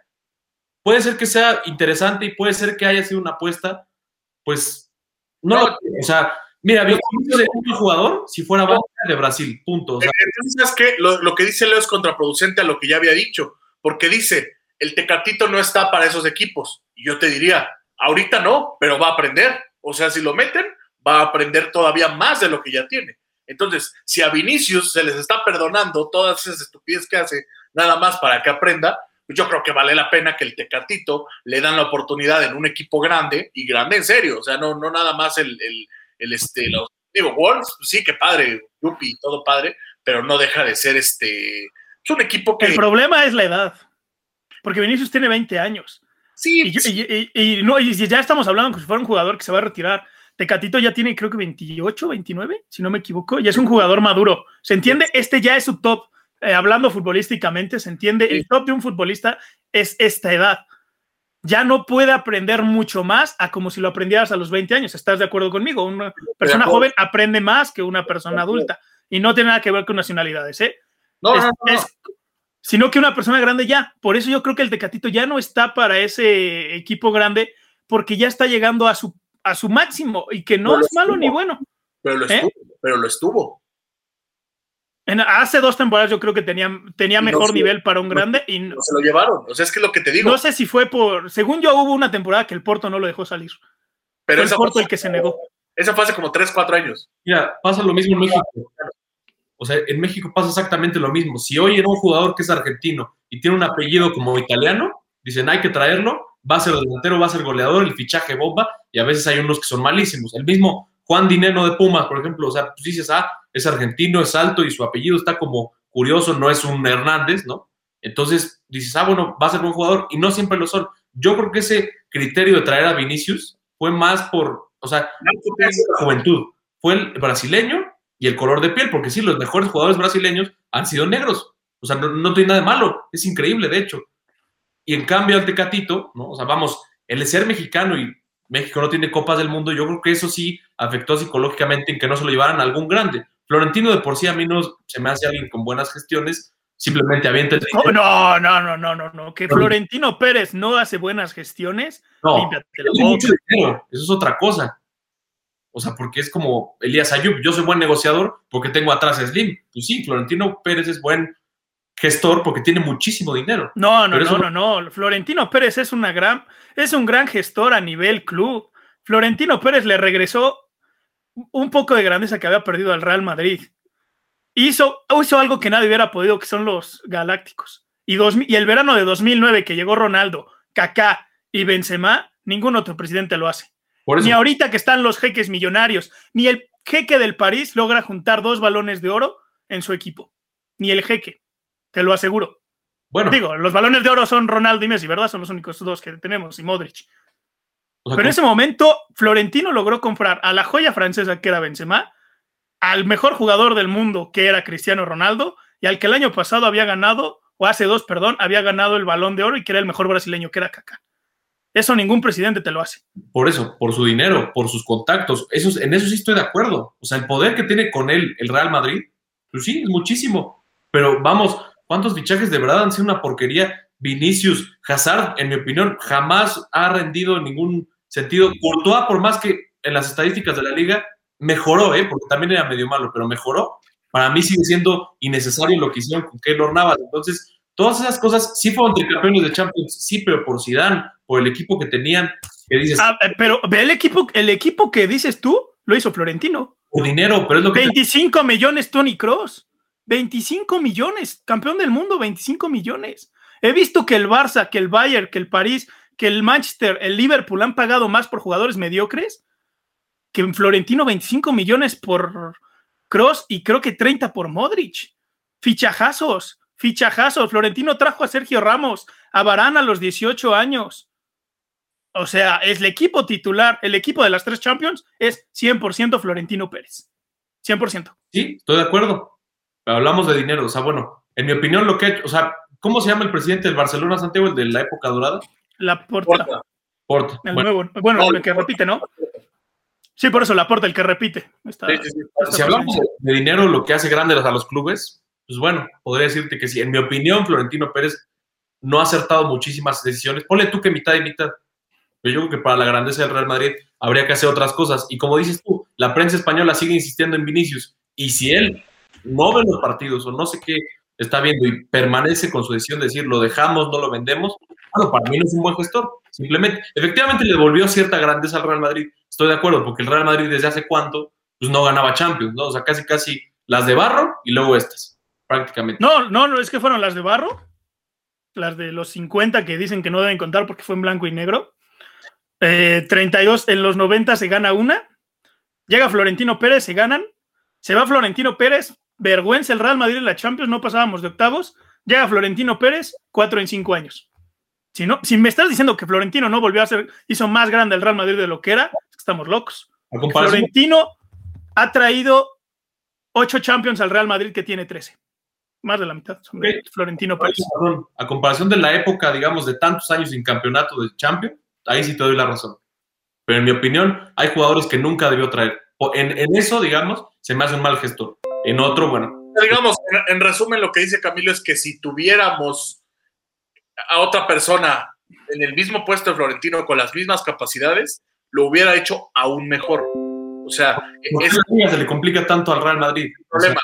puede ser que sea interesante y puede ser que haya sido una apuesta, pues no, o sea, mira, es un jugador si fuera banca de Brasil, punto. O sea, Entonces, que lo, lo, que dice Leo es contraproducente a lo que ya había dicho, porque dice, el Tecatito no está para esos equipos. Y yo te diría, ahorita no, pero va a aprender. O sea, si lo meten, va a aprender todavía más de lo que ya tiene. Entonces, si a Vinicius se les está perdonando todas esas estupideces que hace, nada más para que aprenda, yo creo que vale la pena que el Tecatito le dan la oportunidad en un equipo grande y grande en serio, o sea, no, no nada más el, el, el este, los, digo, Wolves, pues sí, que padre, Yupi, todo padre, pero no deja de ser este, es un equipo que... El problema es la edad, porque Vinicius tiene 20 años. Sí. Y, y, y, y no, y ya estamos hablando como si fuera un jugador que se va a retirar. Tecatito ya tiene creo que 28, 29, si no me equivoco, y es un jugador maduro. ¿Se entiende? Este ya es su top eh, hablando futbolísticamente, se entiende, sí. el top de un futbolista es esta edad. Ya no puede aprender mucho más a como si lo aprendieras a los 20 años. ¿Estás de acuerdo conmigo? Una persona joven aprende más que una persona adulta y no tiene nada que ver con nacionalidades, ¿eh? No, es, no, no. Es, sino que una persona grande ya. Por eso yo creo que el Tecatito ya no está para ese equipo grande porque ya está llegando a su, a su máximo y que no es malo estuvo. ni bueno. Pero lo ¿Eh? estuvo, pero lo estuvo. En, hace dos temporadas yo creo que tenía, tenía no mejor se- nivel para un grande y no, No se lo llevaron. O sea, es que es lo que te digo. no sé si fue por, según yo hubo una temporada que el Porto no lo dejó salir. pero fue el esa Porto fue, el que se negó. esa fue hace como 3, 4 años. Mira, pasa lo mismo en México. O sea, en México pasa exactamente lo mismo. Si hoy era un jugador que es argentino y tiene un apellido como italiano, dicen hay que traerlo, va a ser delantero, va a ser goleador, el fichaje bomba, y a veces hay unos que son malísimos. El mismo Juan Dineno de Pumas, por ejemplo, o sea, pues dices, ah, es argentino, es alto y su apellido está como curioso, no es un Hernández, ¿no? Entonces dices, ah, bueno, va a ser buen jugador, y no siempre lo son. Yo creo que ese criterio de traer a Vinicius fue más por, o sea, la juventud. Fue el brasileño y el color de piel, porque sí, los mejores jugadores brasileños han sido negros. O sea, no, no tiene nada de malo, es increíble, de hecho. Y en cambio al Tecatito, ¿no? O sea, vamos, el ser mexicano y México no tiene copas del mundo, yo creo que eso sí afectó psicológicamente en que no se lo llevaran a algún grande. Florentino de por sí a mí no se me hace alguien con buenas gestiones, simplemente avienta el No, no, no, no, no, no, no. Que Florentino Pérez no hace buenas gestiones, No, límpiate la tiene mucho dinero, eso es otra cosa. O sea, porque es como Elías Ayub, yo soy buen negociador porque tengo atrás a Slim. Pues sí, Florentino Pérez es buen gestor porque tiene muchísimo dinero. No, no, no, no, no. Florentino Pérez es una gran, es un gran gestor a nivel club. Florentino Pérez le regresó un poco de grandeza que había perdido al Real Madrid. Hizo, hizo algo que nadie hubiera podido, que son los Galácticos. Y, dos, y el verano de 2009, que llegó Ronaldo, Kaká y Benzema, ningún otro presidente lo hace. Ni ahorita que están los jeques millonarios, ni el jeque del París logra juntar dos balones de oro en su equipo. Ni el jeque, te lo aseguro. bueno, Digo, los balones de oro son Ronaldo y Messi, ¿verdad? Son los únicos dos que tenemos, y Modric. Pero en ese momento, Florentino logró comprar a la joya francesa que era Benzema, al mejor jugador del mundo que era Cristiano Ronaldo, y al que el año pasado había ganado, o hace dos, perdón, había ganado el balón de oro y que era el mejor brasileño que era Kaká. Eso ningún presidente te lo hace. por eso, por su dinero, por sus contactos, eso, es- en eso sí estoy de acuerdo. O sea, el poder que tiene con él el Real Madrid, pues sí, es muchísimo. Pero vamos, ¿cuántos fichajes de verdad han sido una porquería? Vinicius, Hazard, en mi opinión, jamás ha rendido en ningún sentido. Courtois, por más que en las estadísticas de la liga, mejoró, ¿eh? porque también era medio malo, pero mejoró. Para mí sigue siendo innecesario lo que hicieron con Keylor Navas. Entonces, todas esas cosas sí fueron tricampeones de Champions, sí, pero por Zidane, por el equipo que tenían, que dices... Ah, eh, pero ve el equipo, el equipo que dices tú, lo hizo Florentino. Por dinero, pero es lo que... 25 millones Tony Cross. 25 millones, campeón del mundo, 25 millones. He visto que el Barça, que el Bayern, que el París, que el Manchester, el Liverpool han pagado más por jugadores mediocres que en Florentino 25 millones por Cross y creo que 30 por Modric. Fichajazos, fichajazos. Florentino trajo a Sergio Ramos, a Varane a los 18 años. O sea, es el equipo titular, el equipo de las tres Champions es 100% Florentino Pérez. 100%. Sí, estoy de acuerdo. hablamos de dinero. O sea, bueno, en mi opinión, lo que ha hecho, o sea, ¿cómo se llama el presidente del Barcelona Santiago, el de la época dorada? La Porta. Porta. El bueno, nuevo, bueno, el que repite, ¿no? Sí, por eso la Porta, el que repite. si hablamos de dinero, lo que hace grandes a los clubes, pues bueno, podría decirte que sí. En mi opinión, Florentino Pérez no ha acertado muchísimas decisiones. Ponle tú que mitad y mitad. Pero yo creo que para la grandeza del Real Madrid habría que hacer otras cosas. Y como dices tú, la prensa española sigue insistiendo en Vinicius. Y si él no ve los partidos o no sé qué está viendo y permanece con su decisión de decir lo dejamos, no lo vendemos, bueno, para mí no es un buen gestor. Simplemente, efectivamente le devolvió cierta grandeza al Real Madrid. Estoy de acuerdo, porque el Real Madrid desde hace cuánto, pues no ganaba Champions, ¿no? O sea, casi, casi las de barro y luego estas, prácticamente. No, no, no, es que fueron las de barro, las de los 50 que dicen que no deben contar porque fue en blanco y negro. 32 eh, en los 90 se gana una. Llega Florentino Pérez, se ganan. Se va Florentino Pérez, vergüenza el Real Madrid en la Champions, no pasábamos de octavos. Llega Florentino Pérez, cuatro en cinco años. Si, no, si me estás diciendo que Florentino no volvió a ser, hizo más grande el Real Madrid de lo que era, estamos locos. Florentino ha traído ocho Champions al Real Madrid que tiene 13. Más de la mitad son Florentino Pérez. A comparación de la época, digamos, de tantos años sin campeonato de Champions, ahí sí te doy la razón. Pero en mi opinión, hay jugadores que nunca debió traer. En, eso, digamos, se me hace un mal gestor. En otro, bueno. Digamos, en, resumen, lo que dice Camilo es que si tuviéramos a otra persona en el mismo puesto de Florentino con las mismas capacidades, lo hubiera hecho aún mejor. O sea, se le complica tanto al Real Madrid. Problema.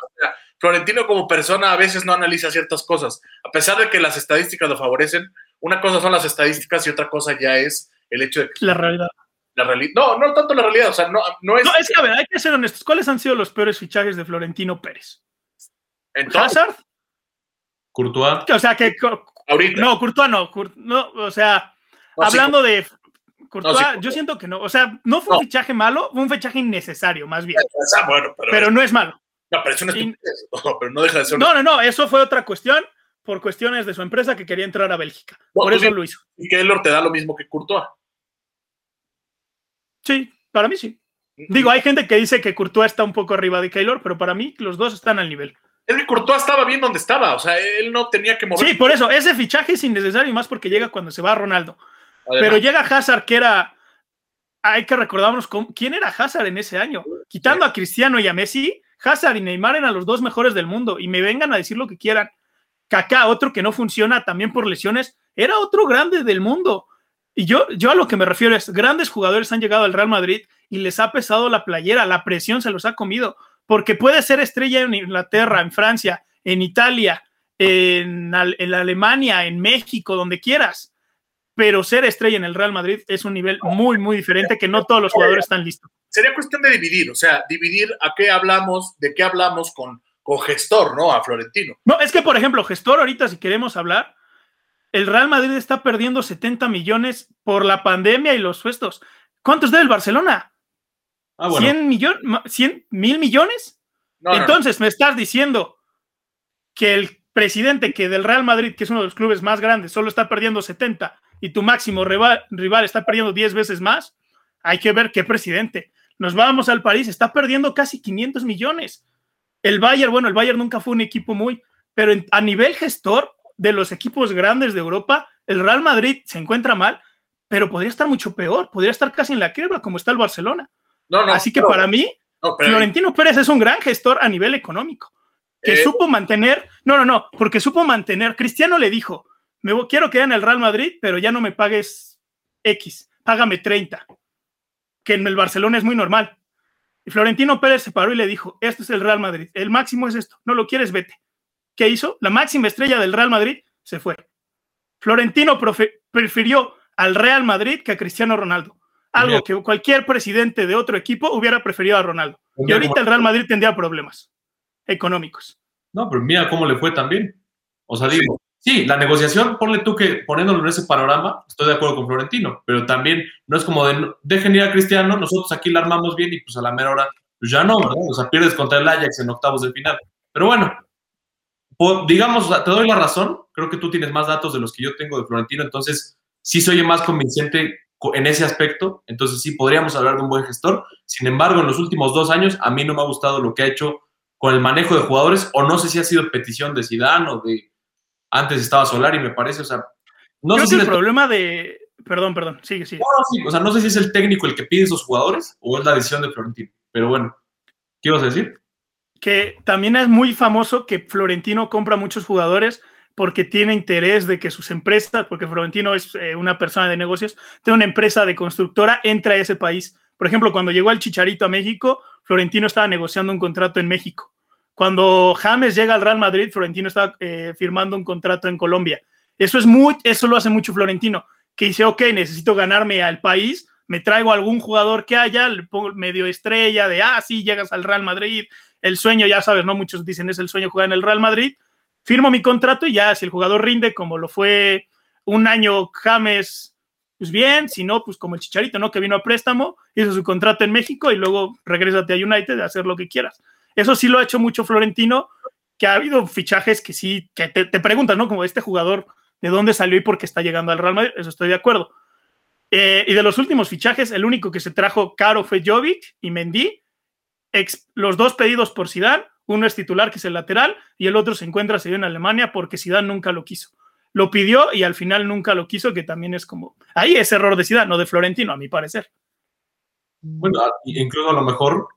Florentino como persona a veces no analiza ciertas cosas. A pesar de que las estadísticas lo favorecen, una cosa son las estadísticas y otra cosa ya es el hecho de que... La realidad. La realidad. No, no tanto la realidad, o sea, no, no es... No, es que, a ver, hay que ser honestos. ¿Cuáles han sido los peores fichajes de Florentino Pérez? Entonces, ¿Hazard? Courtois. O sea, que... Ahorita. No, Courtois no. no o sea, hablando de... Courtois, yo siento que no. O sea, no fue un fichaje malo, fue un fichaje innecesario, más bien. Bueno, pero, pero no es malo. No, pero es una No, pero no deja de ser. No, no, no, eso fue otra cuestión por cuestiones de su empresa que quería entrar a Bélgica. por eso lo hizo. Y que Keylor te da lo mismo que Courtois. Sí, para mí sí. Digo, hay gente que dice que Courtois está un poco arriba de Keylor, pero para mí los dos están al nivel. Que Courtois estaba bien donde estaba, o sea, él no tenía que mover. Sí, por eso, ese fichaje es innecesario y más porque llega cuando se va Ronaldo. Pero llega Hazard, que era. Hay que recordarnos quién era Hazard en ese año. Quitando a Cristiano y a Messi, Hazard y Neymar eran los dos mejores del mundo. Y me vengan a decir lo que quieran. Kaká, otro que no funciona también por lesiones, era otro grande del mundo. Y yo, yo a lo que me refiero es, grandes jugadores han llegado al Real Madrid y les ha pesado la playera, la presión se los ha comido, porque puede ser estrella en Inglaterra, en Francia, en Italia, en, en Alemania, en México, donde quieras, pero ser estrella en el Real Madrid es un nivel muy, muy diferente que no todos los jugadores están listos. Sería cuestión de dividir, o sea, dividir a qué hablamos, de qué hablamos con, con gestor, ¿no? A Florentino. No, es que, por ejemplo, gestor, ahorita si queremos hablar, el Real Madrid está perdiendo 70 millones por la pandemia y los suestos. ¿Cuántos debe el Barcelona? Ah, ¿100 millones? ¿100 mil millones? Entonces, me estás diciendo que el presidente que del Real Madrid, que es uno de los clubes más grandes, solo está perdiendo 70 y tu máximo rival, está perdiendo 10 veces más, hay que ver qué presidente. Nos vamos al París, está perdiendo casi 500 millones. El Bayern, bueno, el Bayern nunca fue un equipo muy, pero a nivel gestor de los equipos grandes de Europa, el Real Madrid se encuentra mal, pero podría estar mucho peor, podría estar casi en la quiebra como está el Barcelona. No, no, Así que para mí, Florentino Pérez es un gran gestor a nivel económico, que eh, supo mantener, no, no, no, porque supo mantener, Cristiano le dijo, me quiero quedar en el Real Madrid, pero ya no me pagues X, págame 30, que en el Barcelona es muy normal. Y Florentino Pérez se paró y le dijo, esto es el Real Madrid, el máximo es esto, no lo quieres, vete. ¿Qué hizo? La máxima estrella del Real Madrid se fue. Florentino prefirió al Real Madrid que a Cristiano Ronaldo. Algo que cualquier presidente de otro equipo hubiera preferido a Ronaldo. y ahorita el Real Madrid tendría problemas económicos. No, pero mira cómo le fue también. O sea, digo, sí, la negociación, ponle tú que poniéndolo en ese panorama, estoy de acuerdo con Florentino, pero también no es como de dejen ir a Cristiano, nosotros aquí la armamos bien y pues a la mera hora, pues ya no, ¿verdad? O sea, pierdes contra el Ajax en octavos de final. Pero bueno, digamos, te doy la razón, creo que tú tienes más datos de los que yo tengo de Florentino, entonces sí soy más convincente en ese aspecto, entonces sí podríamos hablar de un buen gestor. Sin embargo, en los últimos dos años a mí no me ha gustado lo que ha hecho con el manejo de jugadores, o no sé si ha sido petición de Zidane o de antes estaba Solari, me parece, o sea, no sé si el problema de perdón, perdón, sigue, sigue. o sea, no sé si es el técnico el que pide esos jugadores o es la decisión de Florentino, pero bueno, ¿qué vas a decir? Que también es muy famoso que Florentino compra muchos jugadores porque tiene interés de que sus empresas, porque Florentino es eh, una persona de negocios, tiene una empresa de constructora, entra a ese país. Por ejemplo, cuando llegó el Chicharito a México, Florentino estaba negociando un contrato en México. Cuando James llega al Real Madrid, Florentino estaba eh, firmando un contrato en Colombia. Eso es muy, eso lo hace mucho Florentino, que dice, ok, necesito ganarme al país, me traigo algún jugador que haya, le pongo medio estrella de, ah, sí, llegas al Real Madrid, el sueño, ya sabes, ¿no? Muchos dicen es el sueño jugar en el Real Madrid, firmo mi contrato y ya si el jugador rinde como lo fue un año James, pues bien, si no, pues como el Chicharito, ¿no? Que vino a préstamo, hizo su contrato en México y luego regrésate a United a hacer lo que quieras. Eso sí lo ha hecho mucho Florentino, que ha habido fichajes que sí, que te, te preguntan, ¿no? Como este jugador, ¿de dónde salió y por qué está llegando al Real Madrid? Eso estoy de acuerdo. Eh, y de los últimos fichajes, el único que se trajo caro fue Jovic y Mendy, los dos pedidos por Zidane, uno es titular, que es el lateral, y el otro se encuentra seguido en Alemania porque Zidane nunca lo quiso. Lo pidió y al final nunca lo quiso, que también es como. Ahí es error de Zidane, no de Florentino, a mi parecer. Bueno, incluso a lo mejor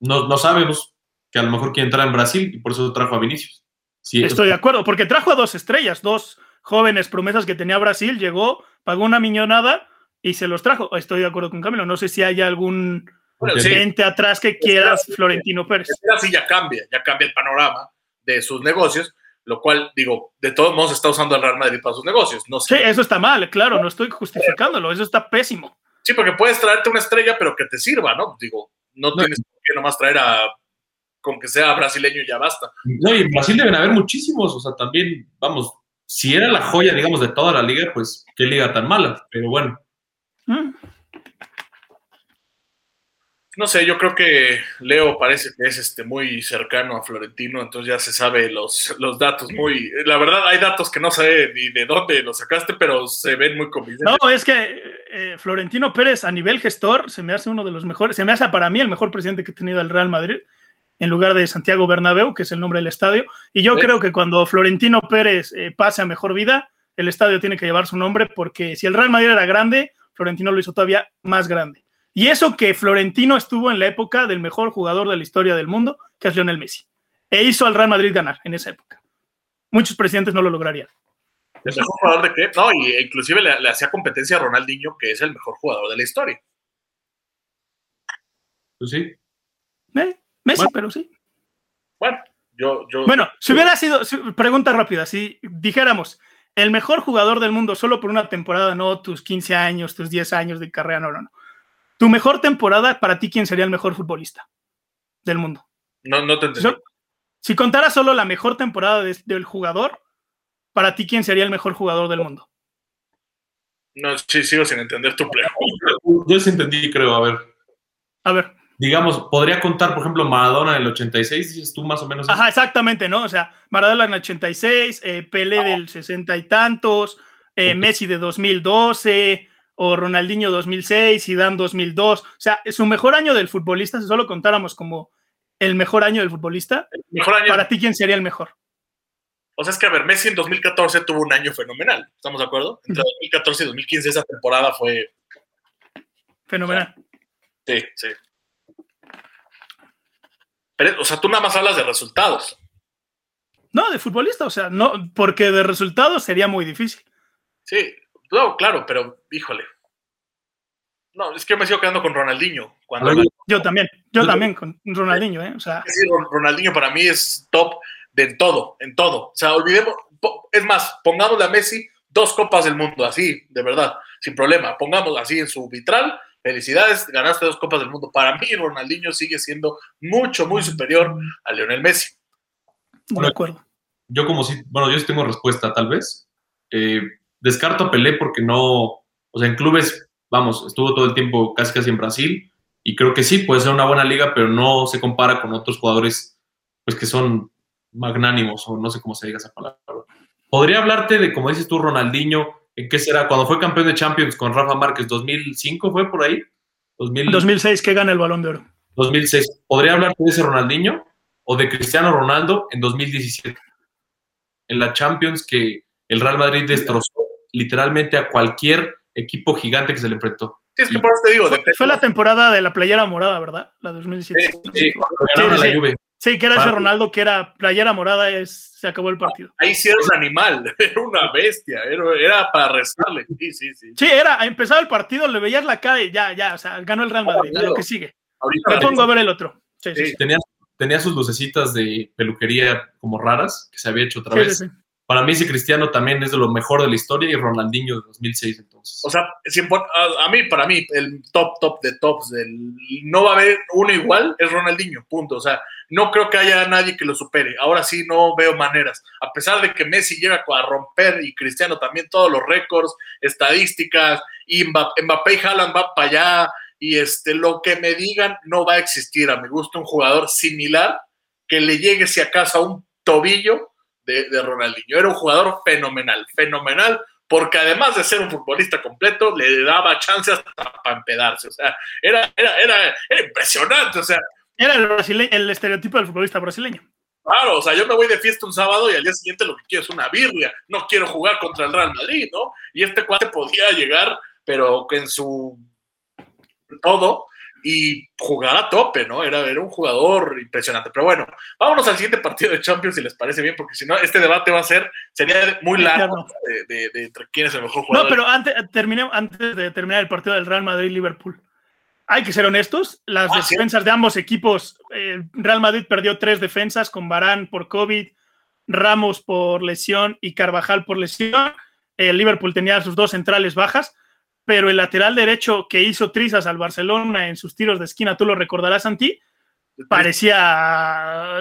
no, no sabemos que a lo mejor quiere entrar en Brasil y por eso trajo a Vinicius. Estoy de acuerdo, porque trajo a dos estrellas, dos jóvenes promesas que tenía Brasil, llegó, pagó una millonada y se los trajo. Estoy de acuerdo con Camilo. No sé si hay algún gente atrás que quieras Florentino Pérez. Así ya cambia, ya cambia el panorama de sus negocios, lo cual, digo, de todos modos está usando el Real Madrid para sus negocios. No sé. Sí, eso está mal, claro, no estoy justificándolo, eso está pésimo. Sí, porque puedes traerte una estrella, pero que te sirva, ¿no? Digo, no, tienes que nomás traer a con que sea brasileño y ya basta. No, y en Brasil deben haber muchísimos, o sea, también, vamos, si era la joya, digamos, de toda la liga, pues qué liga tan mala, pero bueno. Mm no sé, yo creo que Leo parece que es este muy cercano a Florentino, entonces ya se sabe los, los datos muy. La verdad, hay datos que no sé ni de dónde los sacaste, pero se ven muy convincentes. No, es que eh, Florentino Pérez, a nivel gestor, se me hace uno de los mejores, se me hace para mí el mejor presidente que ha tenido el Real Madrid, en lugar de Santiago Bernabéu, que es el nombre del estadio. Y yo creo que cuando Florentino Pérez eh, pase a mejor vida, el estadio tiene que llevar su nombre, porque si el Real Madrid era grande, Florentino lo hizo todavía más grande. Y eso que Florentino estuvo en la época del mejor jugador de la historia del mundo, que es Lionel Messi. E hizo al Real Madrid ganar en esa época. Muchos presidentes no lo lograrían. ¿El mejor jugador de qué? No, y inclusive le, hacía competencia a Ronaldinho, que es el mejor jugador de la historia. Pues sí. Eh, Messi, pero sí. Bueno, yo, yo. Bueno, si hubiera sido. Pregunta rápida, si dijéramos el mejor jugador del mundo solo por una temporada, no tus 15 años, tus 10 años de carrera, no, no, no. Tu mejor temporada, para ti, ¿quién sería el mejor futbolista del mundo? No, no te entendí. Si, contara solo la mejor temporada del jugador, para ti, ¿quién sería el mejor jugador del mundo? No, sí, sigo sin entender tu pregunta. Yo sí entendí, creo, a ver. A ver. Digamos, podría contar, por ejemplo, Maradona en el 86, dices tú más o menos. Ajá, exactamente, ¿no? O sea, Maradona en el 86, eh, Pelé del 60 y tantos, eh, Messi de 2012, o Ronaldinho 2006, Zidane 2002. O sea, su mejor año del futbolista, si solo contáramos como el mejor año del futbolista, para ti, ¿quién sería el mejor? O sea, es que, a ver, Messi en 2014 tuvo un año fenomenal, ¿estamos de acuerdo? Entre 2014 y 2015 esa temporada fue... Fenomenal. sí, sí. Pero, o sea, tú nada más hablas de resultados. No, de futbolista, o sea, no, porque de resultados sería muy difícil. Sí, no, claro, pero híjole. No, es que me sigo quedando con Ronaldinho. Cuando yo también, yo también con Ronaldinho, ¿eh? O sea, sí, Ronaldinho para mí es top de en todo, en todo. O sea, olvidemos, es más, pongamos a Messi dos copas del mundo, así, de verdad, sin problema. Pongamos así en su vitral. Felicidades, ganaste dos copas del mundo. Para mí, Ronaldinho sigue siendo mucho, muy superior a Lionel Messi. de acuerdo. Yo como si, bueno, yo sí tengo respuesta, tal vez. Eh, descarto a Pelé porque no, o sea, en clubes, vamos, estuvo todo el tiempo casi casi en Brasil y creo que sí, puede ser una buena liga, pero no se compara con otros jugadores, pues que son magnánimos o no sé cómo se diga esa palabra. Podría hablarte de, como dices tú, Ronaldinho, ¿en qué será? Cuando fue campeón de Champions con Rafa Márquez, 2005 fue por ahí. 2006 que gana el Balón de Oro. 2006. ¿Podría hablarte de ese Ronaldinho o de Cristiano Ronaldo en 2017? En la Champions que el Real Madrid destrozó literalmente a cualquier equipo gigante que se le enfrentó. Sí, es que por eso te digo. Fue, la temporada de la playera morada, ¿verdad? La 2017. Sí, sí, sí, sí que era ese Ronaldo que era playera morada, es, se acabó el partido. Ahí sí era un animal, era una bestia, era, para rezarle. Sí, sí, sí. Sí, era, empezaba el partido, le veías la cara y ya, ya, o sea, ganó el Real Madrid, lo que sigue. Ahorita Me pongo a ver el otro. Sí, sí, tenía, tenía, sus lucecitas de peluquería como raras, que se había hecho otra vez. Para mí ese Cristiano también es de lo mejor de la historia y Ronaldinho de 2006 entonces. O sea, a, mí, para mí, el top, top de tops, del, no va a haber uno igual, es Ronaldinho, punto. O sea, no creo que haya nadie que lo supere. Ahora sí no veo maneras. A pesar de que Messi llega a romper y Cristiano también todos los récords, estadísticas, y Mbappé y Haaland va para allá, y este, lo que me digan no va a existir. A mi gusto un jugador similar que le llegue si acaso a un tobillo de, Ronaldinho. Era un jugador fenomenal, fenomenal, porque además de ser un futbolista completo, le daba chances para empedarse. O sea, era, era, era, impresionante. O sea, era el, el estereotipo del futbolista brasileño. Claro, o sea, yo me voy de fiesta un sábado y al día siguiente lo que quiero es una birria. No quiero jugar contra el Real Madrid, ¿no? Y este cuate podía llegar, pero en su todo, y jugar a tope, ¿no? Era, era un jugador impresionante. Pero bueno, vámonos al siguiente partido de Champions si les parece bien, porque si no, este debate va a ser, sería muy largo de, entre quién es el mejor jugador. No, pero antes, terminé, antes de terminar el partido del Real Madrid-Liverpool, hay que ser honestos, las ah, defensas de ambos equipos, eh, Real Madrid perdió tres defensas con Barán por COVID, Ramos por lesión y Carvajal por lesión. El Liverpool tenía sus dos centrales bajas pero el lateral derecho que hizo trizas al Barcelona en sus tiros de esquina, tú lo recordarás, Santi, parecía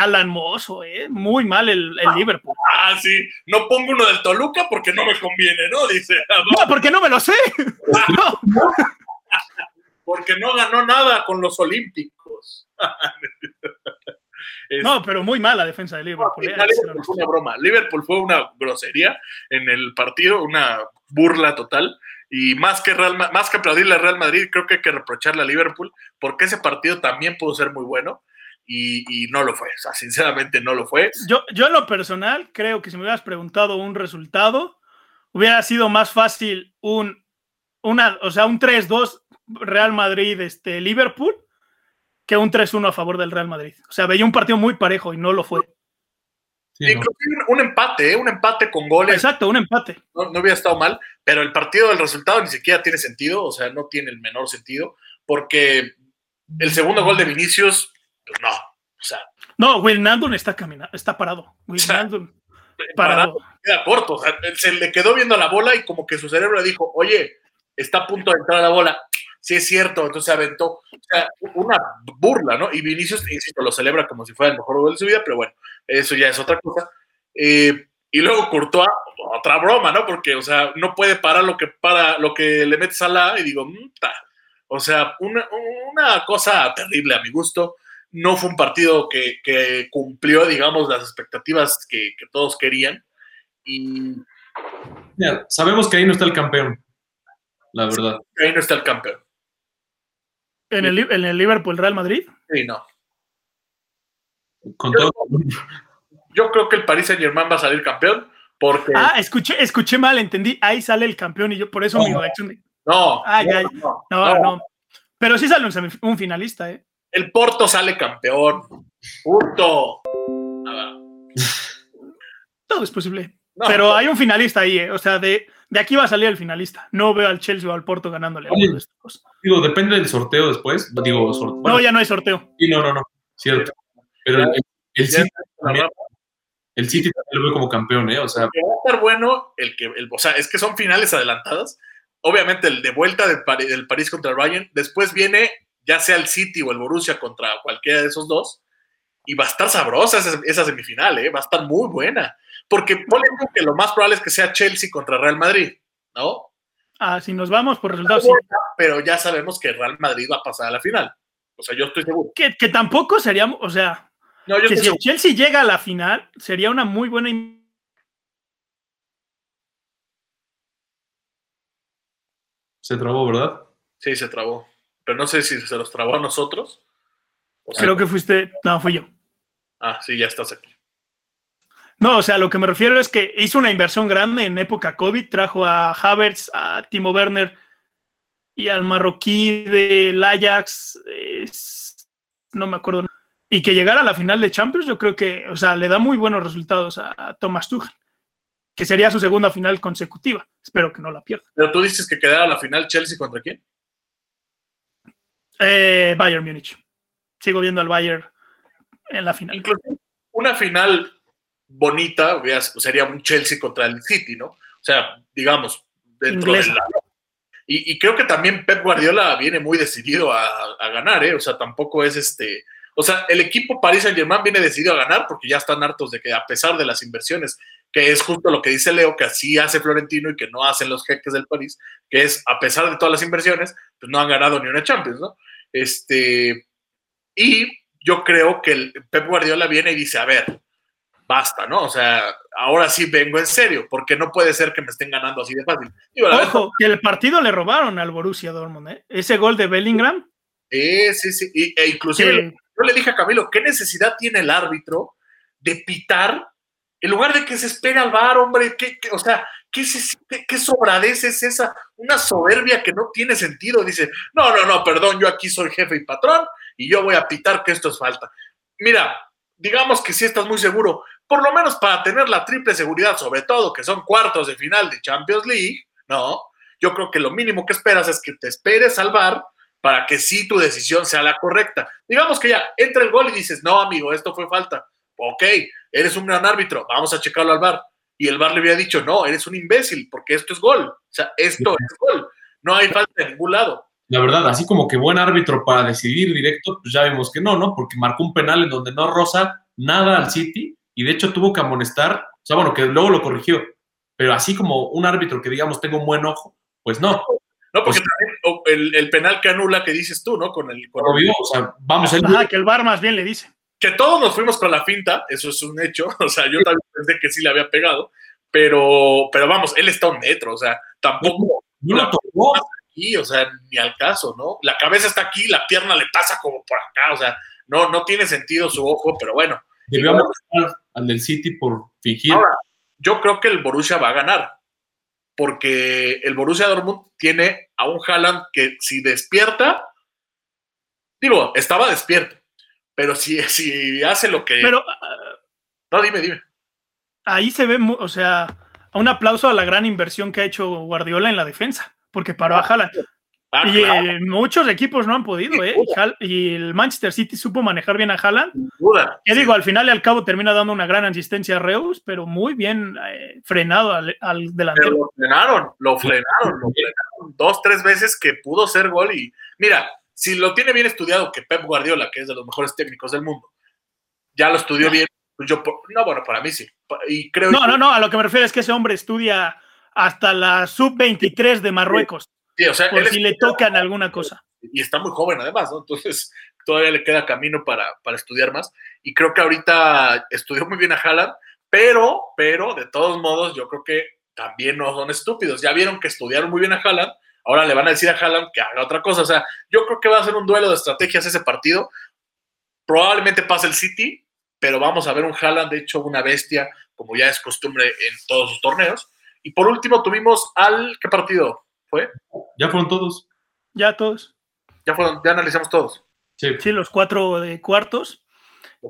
Alan Mozo, ¿eh? muy mal el, ah, Liverpool. Ah, sí, no pongo uno del Toluca porque no me conviene, ¿no? Dice. No, porque no me lo sé. porque no ganó nada con los Olímpicos. no, pero muy mal la defensa de Liverpool. ¿eh? Liverpool fue una broma. Liverpool fue una grosería en el partido, una burla total. Y más que, Real, más que aplaudirle al Real Madrid, creo que hay que reprocharle a Liverpool, porque ese partido también pudo ser muy bueno y, no lo fue. O sea, sinceramente no lo fue. Yo, yo en lo personal creo que si me hubieras preguntado un resultado, hubiera sido más fácil un, una, o sea, un 3-2 Real Madrid, este, Liverpool, que un 3-1 a favor del Real Madrid. O sea, veía un partido muy parejo y no lo fue. Un empate, ¿eh? un empate con goles. Exacto, un empate. No, no, hubiera estado mal, pero el partido del resultado ni siquiera tiene sentido, o sea, no tiene el menor sentido, porque el segundo gol de Vinicius, pues no, o sea. No, Wijnaldum está caminando, está parado. Wijnaldum parado. Queda corto, o sea, se le quedó viendo la bola y como que su cerebro le dijo, oye, está a punto de entrar a la bola. Sí, es cierto, entonces se aventó. O sea, una burla, ¿no? Y Vinicius, insisto, lo celebra como si fuera el mejor gol de su vida, pero bueno, eso ya es otra cosa. Eh, y luego Courtois, otra broma, ¿no? Porque, o sea, no puede parar lo que para, lo que le metes a la y digo, mm, o sea, una, cosa terrible a mi gusto. No fue un partido que, cumplió, digamos, las expectativas que, todos querían. Y. sabemos que ahí no está el campeón, la verdad. Ahí no está el campeón. ¿En el, en el Liverpool Real Madrid? Sí, no. Con todo yo creo que el Paris Saint Germain va a salir campeón porque... Ah, escuché, escuché mal, entendí. Ahí sale el campeón y yo por eso no, mi reacción No, ah, no, no, no, Pero sí sale un, finalista, ¿eh? El Porto sale campeón. Punto. Todo es posible. Pero hay un finalista ahí, eh. o sea, de, de, aquí va a salir el finalista. No veo al Chelsea o al Porto ganándole. Oye, digo, depende del sorteo después. Digo, no, ya no hay sorteo. Sí, no, no, no. Cierto. Pero el, el City, también, el City también lo veo como campeón, ¿eh? O sea, va a estar bueno el que, el, o sea, es que son finales adelantadas. Obviamente el de vuelta del, del París contra el Bayern. Después viene ya sea el City o el Borussia contra cualquiera de esos dos. Y va a estar sabrosa esa, esa semifinal, ¿eh? Va a estar muy buena. Porque ponle que lo más probable es que sea Chelsea contra Real Madrid, ¿no? Ah, si nos vamos por resultados. Pero ya sabemos que Real Madrid va a pasar a la final. O sea, yo estoy seguro. Que, que tampoco sería, o sea, no, yo que si Chelsea llega a la final, sería una muy buena. Se trabó, ¿verdad? Sí, se trabó. Pero no sé si se los trabó a nosotros. Creo que fuiste. No, fui yo. Ah, sí, ya estás aquí. No, o sea, lo que me refiero es que hizo una inversión grande en época COVID, trajo a Havertz, a Timo Werner y al marroquí del Ajax, no me acuerdo, y que llegara a la final de Champions, yo creo que, o sea, le da muy buenos resultados a, Thomas Tuchel, que sería su segunda final consecutiva. Espero que no la pierda. Pero tú dices que quedara la final Chelsea contra quién? Eh, Bayern Múnich. Sigo viendo al Bayern en la final. Incluso una final bonita sería un Chelsea contra el City, ¿no? O sea, digamos, dentro de la... Y, y, creo que también Pep Guardiola viene muy decidido a, a, ganar, ¿eh? O sea, tampoco es este... O sea, el equipo Paris Saint-Germain viene decidido a ganar porque ya están hartos de que a pesar de las inversiones, que es justo lo que dice Leo, que así hace Florentino y que no hacen los jeques del París, que es a pesar de todas las inversiones, pues no han ganado ni una Champions, ¿no? Este, y yo creo que el Pep Guardiola viene y dice, a ver, basta, ¿no? O sea, ahora sí vengo en serio, porque no puede ser que me estén ganando así de fácil. Ojo, que el partido le robaron al Borussia Dortmund, ¿eh? Ese gol de Bellingham. Eh, sí, sí, e inclusive yo le dije a Camilo, ¿qué necesidad tiene el árbitro de pitar en lugar de que se espere al bar, hombre? ¿qué, o sea, ¿qué, qué, qué sobradez es esa? Una soberbia que no tiene sentido. Dice, no, no, no, perdón, yo aquí soy jefe y patrón y yo voy a pitar que esto es falta. Mira, digamos que si estás muy seguro, por lo menos para tener la triple seguridad, sobre todo que son cuartos de final de Champions League, ¿no? Yo creo que lo mínimo que esperas es que te esperes al bar para que sí tu decisión sea la correcta. Digamos que ya entra el gol y dices, no, amigo, esto fue falta. Ok, eres un gran árbitro, vamos a checarlo al bar. Y el bar le había dicho, no, eres un imbécil, porque esto es gol. O sea, esto es gol. No hay falta en ningún lado. La verdad, así como que buen árbitro para decidir directo, pues ya vemos que no, ¿no? Porque marcó un penal en donde no rosa nada al City y de hecho tuvo que amonestar, o sea, bueno, que luego lo corrigió, pero así como un árbitro que digamos tenga un buen ojo, pues no. No, porque pues, el, el, penal que anula que dices tú, ¿no? Con el. Con obvio, o sea, vamos. El... que el bar más bien le dice. Que todos nos fuimos con la finta, eso es un hecho. O sea, yo también pensé que sí le había pegado, pero, pero vamos, él está un metro, o sea, tampoco. No, lo tocó. Aquí, o sea, ni al caso, ¿no? La cabeza está aquí, la pierna le pasa como por acá, o sea, no, no tiene sentido su ojo, pero bueno. Debió amonestar al del City por fingir. Ahora, yo creo que el Borussia va a ganar, porque el Borussia Dortmund tiene a un Haaland que si despierta, digo, estaba despierto, pero si, si hace lo que... Pero... no, dime, dime. Ahí se ve, o sea, un aplauso a la gran inversión que ha hecho Guardiola en la defensa, porque paró a Haaland. Ah, y eh, muchos equipos no han podido, ¿eh? Y el Manchester City supo manejar bien a Haaland. Duda. Que digo, al final y al cabo termina dando una gran asistencia a Reus, pero muy bien eh, frenado al, al delantero. Pero lo frenaron, lo frenaron, lo frenaron dos, tres veces que pudo ser gol. Y mira, si lo tiene bien estudiado, que Pep Guardiola, que es de los mejores técnicos del mundo, ya lo estudió bien, pues yo, no, bueno, para mí sí. Y creo no, no, no, a lo que me refiero es que ese hombre estudia hasta la sub-23 de Marruecos. Sí, o sea, por si le tocan alguna cosa. Y está muy joven además, ¿no? Entonces todavía le queda camino para, para estudiar más. Y creo que ahorita estudió muy bien a Haaland, pero, pero de todos modos yo creo que también no son estúpidos. Ya vieron que estudiaron muy bien a Haaland, ahora le van a decir a Haaland que haga otra cosa. O sea, yo creo que va a ser un duelo de estrategias ese partido. Probablemente pase el City, pero vamos a ver un Haaland, de hecho, una bestia, como ya es costumbre en todos sus torneos. Y por último tuvimos al, ¿qué partido? Ya fueron todos. Ya todos. Ya fueron, ya analizamos todos. Sí, los cuatro de cuartos.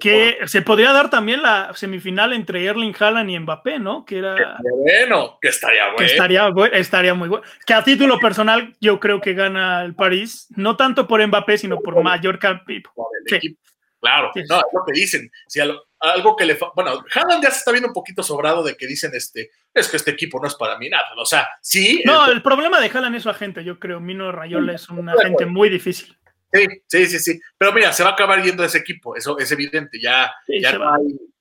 Que se podría dar también la semifinal entre Erling Haaland y Mbappé, ¿no? Que era. Bueno, que estaría bueno. Que estaría, estaría muy bueno. Que a título personal, yo creo que gana el París, no tanto por Mbappé, sino por mayor campeón. Claro, no, es lo que dicen. Si algo que le. Bueno, Haaland ya se está viendo un poquito sobrado de que dicen, este, es que este equipo no es para mí nada. O sea, sí. No, el, problema de Haaland es su agente, yo creo. Mino Rayola es un agente muy difícil. Sí, sí, sí, sí. Pero mira, se va a acabar yendo ese equipo, eso es evidente. Ya, ya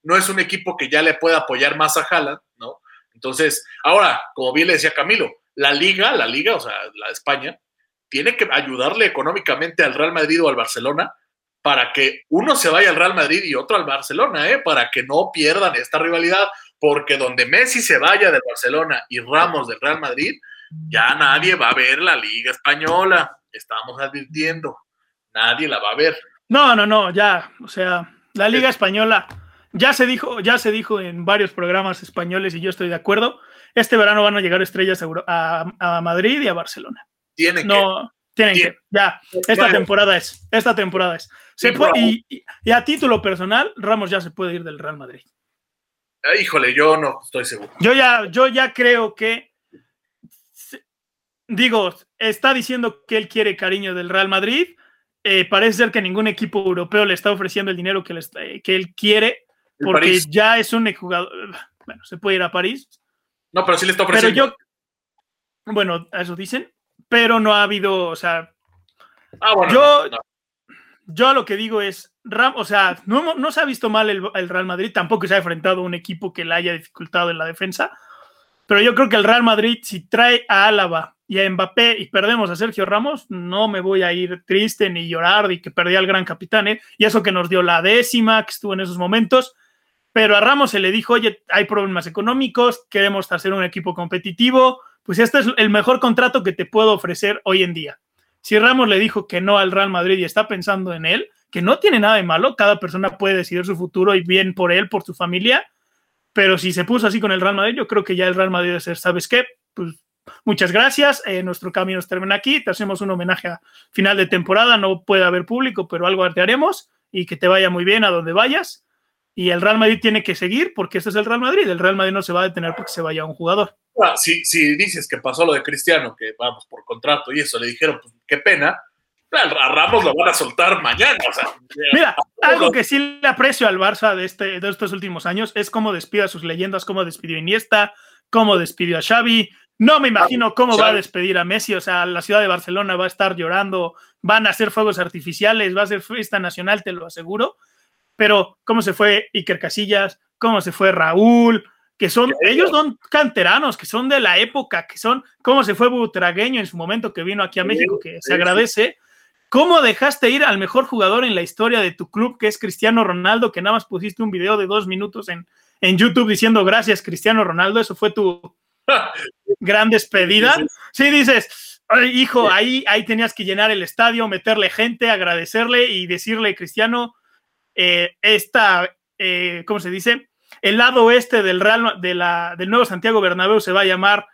no, es un equipo que ya le pueda apoyar más a Haaland, ¿no? Entonces, ahora, como bien le decía Camilo, la liga, la liga, o sea, la de España, tiene que ayudarle económicamente al Real Madrid o al Barcelona para que uno se vaya al Real Madrid y otro al Barcelona, ¿eh? para que no pierdan esta rivalidad, porque donde Messi se vaya del Barcelona y Ramos del Real Madrid, ya nadie va a ver la Liga Española, estamos advirtiendo, nadie la va a ver. No, no, no, ya, o sea, la Liga Española ya se dijo, ya se dijo en varios programas españoles y yo estoy de acuerdo. Este verano van a llegar estrellas a, Madrid y a Barcelona. Tienen no, tienen que, ya, esta temporada es, esta temporada es. Se puede, y, a título personal, Ramos ya se puede ir del Real Madrid. Ah, híjole, yo no estoy seguro. Yo ya, yo ya creo que, digo, está diciendo que él quiere cariño del Real Madrid. Eh, parece ser que ningún equipo europeo le está ofreciendo el dinero que, eh, que él quiere, porque ya es un jugador. Bueno, se puede ir a París. No, pero sí le está ofreciendo. Pero yo, bueno, eso dicen, pero no ha habido, o sea. Ah, bueno, yo, yo lo que digo es, Ram, o sea, no, se ha visto mal el, Real Madrid, tampoco se ha enfrentado a un equipo que le haya dificultado en la defensa, pero yo creo que el Real Madrid, si trae a Álava y a Mbappé y perdemos a Sergio Ramos, no me voy a ir triste ni llorar de que perdí al gran capitán, ¿eh? y eso que nos dio la décima, que estuvo en esos momentos, pero a Ramos se le dijo, oye, hay problemas económicos, queremos hacer un equipo competitivo, pues este es el mejor contrato que te puedo ofrecer hoy en día. Si Ramos le dijo que no al Real Madrid y está pensando en él, que no tiene nada de malo, cada persona puede decidir su futuro y bien por él, por su familia, pero si se puso así con el Real Madrid, yo creo que ya el Real Madrid debe ser, ¿sabes qué? Pues muchas gracias, eh, nuestro camino termina aquí, te hacemos un homenaje a final de temporada, no puede haber público, pero algo te haremos y que te vaya muy bien a donde vayas. Y el Real Madrid tiene que seguir porque este es el Real Madrid, el Real Madrid no se va a detener porque se vaya un jugador. Ah, si, si, dices que pasó lo de Cristiano, que vamos por contrato y eso, le dijeron, pues qué pena, a Ramos lo van a soltar mañana. Mira, algo que sí le aprecio al Barça de, este, de estos últimos años es cómo despide a sus leyendas, cómo despidió a Iniesta, cómo despidió a Xavi. No me imagino cómo va a despedir a Messi. O sea, la ciudad de Barcelona va a estar llorando, van a hacer fuegos artificiales, va a ser fiesta nacional, te lo aseguro. Pero cómo se fue Iker Casillas, cómo se fue Raúl, que son, ellos son canteranos, que son de la época, que son, cómo se fue Butragueño en su momento que vino aquí a México, que se agradece. ¿Cómo dejaste ir al mejor jugador en la historia de tu club, que es Cristiano Ronaldo, que nada más pusiste un video de dos minutos en, en YouTube diciendo gracias, Cristiano Ronaldo? Eso fue tu gran despedida. Sí, dices, hijo, ahí, ahí tenías que llenar el estadio, meterle gente, agradecerle y decirle, Cristiano, eh, esta, eh, ¿cómo se dice? El lado oeste del, Real, de la, del nuevo Santiago Bernabéu se va a llamar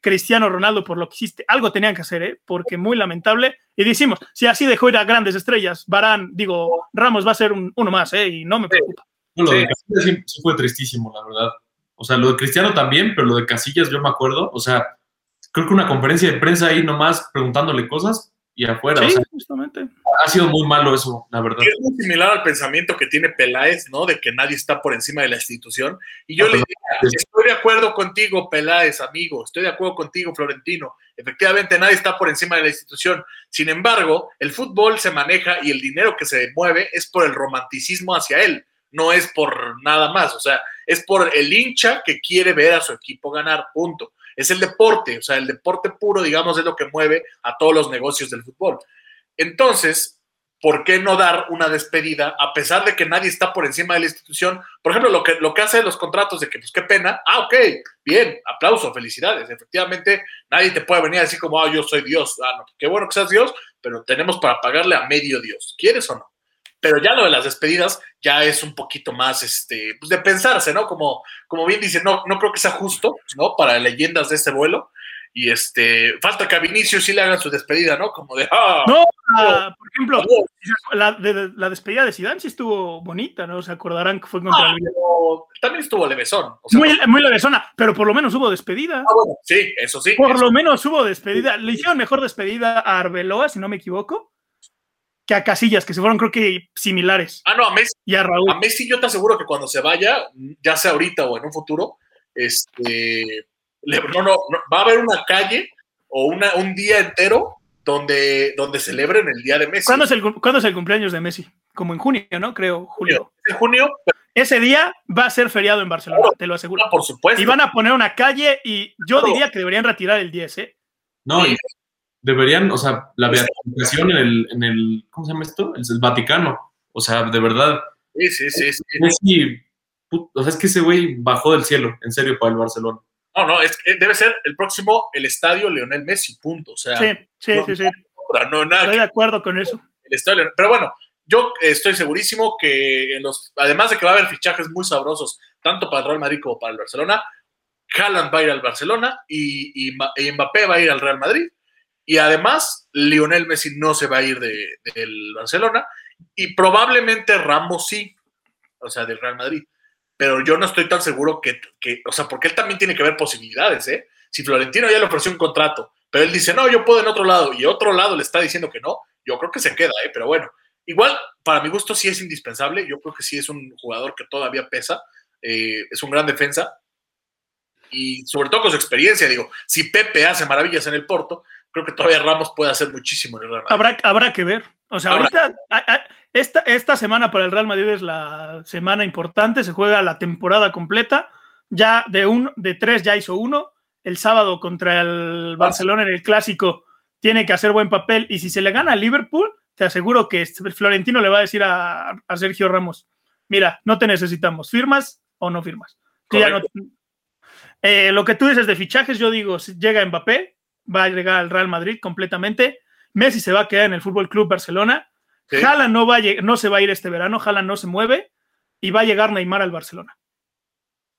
Cristiano Ronaldo por lo que hiciste. Algo tenían que hacer, ¿eh? porque muy lamentable. Y decimos, si así dejó ir a grandes estrellas, Barán, digo, Ramos va a ser uno más, ¿eh? y no me preocupa. lo de Casillas sí, fue tristísimo, la verdad. O sea, lo de Cristiano también, pero lo de Casillas yo me acuerdo. O sea, creo que una conferencia de prensa ahí nomás preguntándole cosas y afuera. Sí, justamente. Ha sido muy malo eso, la verdad. Es muy similar al pensamiento que tiene Peláez, ¿no? De que nadie está por encima de la institución. Y yo le digo, estoy de acuerdo contigo, Peláez, amigo, estoy de acuerdo contigo, Florentino. Efectivamente, nadie está por encima de la institución. Sin embargo, el fútbol se maneja y el dinero que se mueve es por el romanticismo hacia él, no es por nada más. O sea, es por el hincha que quiere ver a su equipo ganar, punto es el deporte, o sea, el deporte puro, digamos, es lo que mueve a todos los negocios del fútbol. Entonces, ¿por qué no dar una despedida a pesar de que nadie está por encima de la institución? Por ejemplo, lo que, lo que hace los contratos de que, pues qué pena, ah, ok, bien, aplauso, felicidades. Efectivamente, nadie te puede venir a decir como, ah, yo soy Dios. Ah, no, qué bueno que seas Dios, pero tenemos para pagarle a medio Dios. ¿Quieres o no? Pero ya lo de las despedidas ya es un poquito más este, pues de pensarse, ¿no? Como, como bien dice, no, no creo que sea justo, ¿no? Para leyendas de ese vuelo. Y este, falta que a Vinicius sí le hagan su despedida, ¿no? Como de, ah, No, ah, por ejemplo, la, de- la despedida de Zidane sí estuvo bonita, ¿no? Se acordarán que fue contra ah, el pero también estuvo levesón. O sea, Muy, muy levesona, pero por lo menos hubo despedida. ah, bueno, sí, eso sí. Por eso- lo menos hubo despedida. Le hicieron mejor despedida a Arbeloa, si no me equivoco, que a Casillas, que se fueron, creo que similares. Ah, no, a Messi, Y a Raúl. a Messi yo te aseguro que cuando se vaya, ya sea ahorita o en un futuro, este, le- no, no, no, va a haber una calle o una, un día entero donde, donde celebren el día de Messi. ¿Cuándo es, el, cuándo es el cumpleaños de Messi? Como en junio, ¿no? Creo, julio. En junio, Ese día va a ser feriado en Barcelona, Claro. te lo aseguro. por supuesto. Y van a poner una calle y yo Claro. diría que deberían retirar el 10, ¿eh? No, y deberían, o sea, la beatificación en el, en el, ¿cómo se llama esto? El, el Vaticano. O sea, de verdad, Sí, sí, sí. sí. Messi, put- o sea, es que ese güey bajó del cielo, en serio, para el Barcelona. No, no, es que debe ser el próximo, el estadio Leonel Messi, punto. O sea, Sí, sí, no, sí, sí. no, nada Estoy de acuerdo con eso. el estadio Leonel- Pero bueno, yo estoy segurísimo que en los, además de que va a haber fichajes muy sabrosos, tanto para el Real Madrid como para el Barcelona, Haaland va a ir al Barcelona y, y, y Mbappé va a ir al Real Madrid. Y además, Lionel Messi no se va a ir de- del Barcelona. Y probablemente Ramos sí, o sea, del Real Madrid. Pero yo no estoy tan seguro que, que, o sea, porque él también tiene que ver posibilidades, ¿eh? Si Florentino ya le ofreció un contrato, pero él dice, no, yo puedo en otro lado, y otro lado le está diciendo que no, yo creo que se queda, ¿eh? Pero bueno, igual, para mi gusto sí es indispensable, yo creo que sí es un jugador que todavía pesa, eh, es un gran defensa, y sobre todo con su experiencia, digo, si Pepe hace maravillas en el Porto, creo que todavía Ramos puede hacer muchísimo en el Real Madrid. Habrá, habrá que ver. O sea, Habrá. ahorita, a- a- esta, esta semana para el Real Madrid es la semana importante, se juega la temporada completa. Ya de, un, de tres ya hizo uno. El sábado contra el Barcelona en el clásico tiene que hacer buen papel. Y si se le gana a Liverpool, te aseguro que este Florentino le va a decir a, a Sergio Ramos: Mira, no te necesitamos, ¿firmas o no firmas? Tú ya no- Eh, lo que tú dices de fichajes, yo digo: si llega Mbappé, va a llegar al Real Madrid completamente. Messi se va a quedar en el Fútbol Club Barcelona. Sí. Haaland no, va a no se va a ir este verano, Haaland no se mueve y va a llegar Neymar al Barcelona.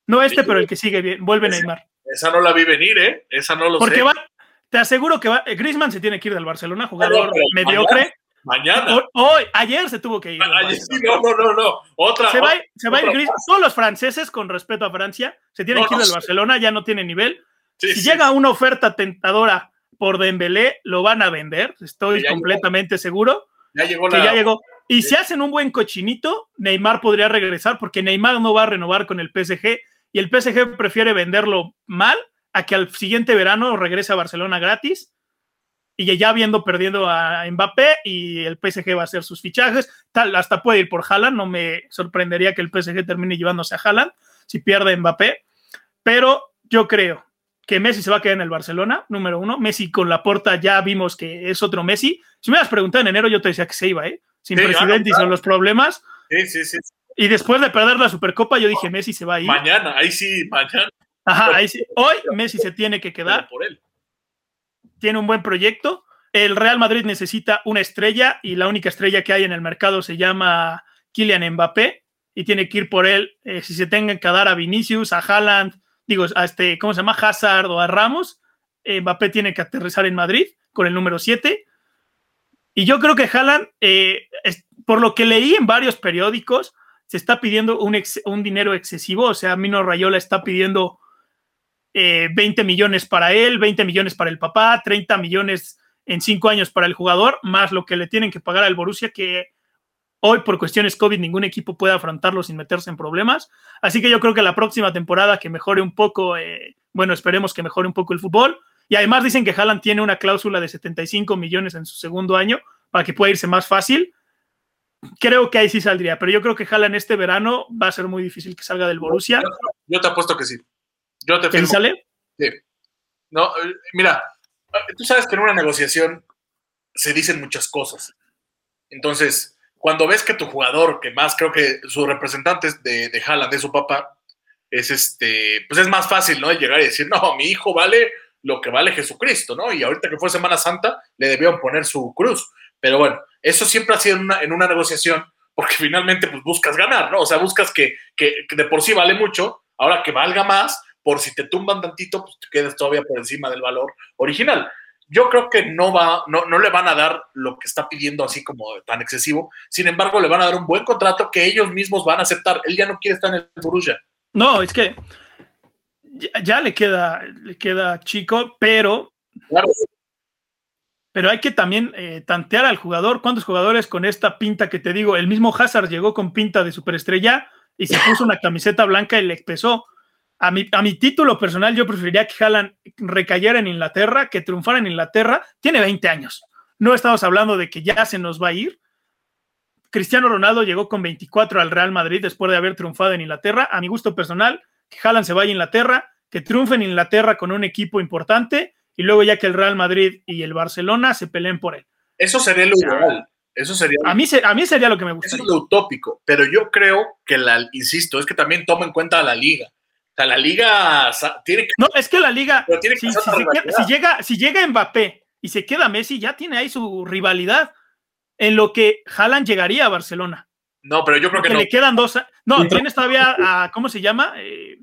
No este, Sí. pero el que sigue bien, vuelve Neymar. Esa no la vi venir, ¿eh? Esa no lo Porque sé. va, te aseguro que va, eh, Griezmann se tiene que ir del Barcelona, jugador pero mediocre. Mañana. Ho- Hoy, ayer se tuvo que ir. del Ay, Barcelona. sí, no, no, no, no. Otra. Se va, a ir- se va a ir otra- Griezmann. Todos los franceses, con respeto a Francia, se tienen No, que ir no del sé. Barcelona, ya no tiene nivel. Sí, si sí. llega una oferta tentadora por Dembélé, lo van a vender, estoy llegó. completamente seguro. Ya llegó que la. ya llegó. Y Sí. si hacen un buen cochinito, Neymar podría regresar porque Neymar no va a renovar con el PSG y el PSG prefiere venderlo mal a que al siguiente verano regrese a Barcelona gratis y ya viendo perdiendo a Mbappé y el PSG va a hacer sus fichajes, tal, hasta puede ir por Haaland, no me sorprendería que el PSG termine llevándose a Haaland si pierde Mbappé, pero yo creo que Messi se va a quedar en el Barcelona, número uno. Messi con la porta ya vimos que es otro Messi. Si me hubieras preguntado en enero, yo te decía que se iba, ¿eh? Sin Sí, presidente y claro, son los problemas. Sí, sí, sí. Y después de perder la Supercopa, yo dije, Messi se va a ir. Mañana, ahí sí, mañana. Ajá, ahí sí. Hoy Messi se tiene que quedar. Por él. Tiene un buen proyecto. El Real Madrid necesita una estrella y la única estrella que hay en el mercado se llama Kylian Mbappé y tiene que ir por él. eh, si se tengan que dar a Vinicius, a Haaland, digo, a este, ¿cómo se llama? Hazard o a Ramos, eh, Mbappé tiene que aterrizar en Madrid con el número 7. Y yo creo que Haaland, eh, por lo que leí en varios periódicos, se está pidiendo un, ex- un dinero excesivo. O sea, Mino Rayola está pidiendo eh, 20 millones para él, 20 millones para el papá, 30 millones en cinco años para el jugador, más lo que le tienen que pagar al Borussia, que hoy por cuestiones COVID ningún equipo puede afrontarlo sin meterse en problemas. Así que yo creo que la próxima temporada que mejore un poco, eh, bueno, esperemos que mejore un poco el fútbol. Y además dicen que Haaland tiene una cláusula de 75 millones en su segundo año para que pueda irse más fácil. Creo que ahí sí saldría, pero yo creo que Haaland este verano va a ser muy difícil que salga del Borussia. Yo te apuesto que sí. Yo te ¿Que sí firmo. sale? Sí. No, eh, mira, eh, tú sabes que en una negociación se dicen muchas cosas. Entonces, cuando ves que tu jugador, que más creo que su representante es de, de Haaland, de su papá, es este, pues es más fácil, ¿no? Llegar y decir, no, mi hijo vale lo que vale Jesucristo, ¿no? Y ahorita que fue Semana Santa, le debieron poner su cruz. Pero bueno, eso siempre ha sido en una, en una negociación, porque finalmente pues buscas ganar, ¿no? O sea, buscas que, que, que de por sí vale mucho, ahora que valga más, por si te tumban tantito, pues te quedas todavía por encima del valor original. Yo creo que no va, no, no le van a dar lo que está pidiendo así como tan excesivo. Sin embargo, le van a dar un buen contrato que ellos mismos van a aceptar. Él ya no quiere estar en el Borussia. No, es que ya, ya le queda, le queda chico, pero Claro, pero hay que también eh, tantear al jugador. ¿Cuántos jugadores con esta pinta que te digo? El mismo Hazard llegó con pinta de superestrella y se puso una camiseta blanca y le empezó. A mi, a mi título personal, yo preferiría que Haaland recayera en Inglaterra, que triunfara en Inglaterra. Tiene 20 años. No estamos hablando de que ya se nos va a ir. Cristiano Ronaldo llegó con 24 al Real Madrid después de haber triunfado en Inglaterra. A mi gusto personal, que Haaland se vaya a Inglaterra, que triunfe en Inglaterra con un equipo importante y luego ya que el Real Madrid y el Barcelona se peleen por él. eso sería lo ideal. Eso sería, A mí, a mí sería lo que me eso gustaría. es lo utópico. Pero yo creo que la, insisto, es que también toma en cuenta a la liga. Sea, la liga tiene que. No, es que la liga, Pero tiene que si, queda- llega, si llega Mbappé y se queda Messi, ya tiene ahí su rivalidad en lo que Haaland llegaría a Barcelona. No, pero yo creo que Que no. le quedan dos. No, tienes todavía a, ¿cómo se llama? Eh,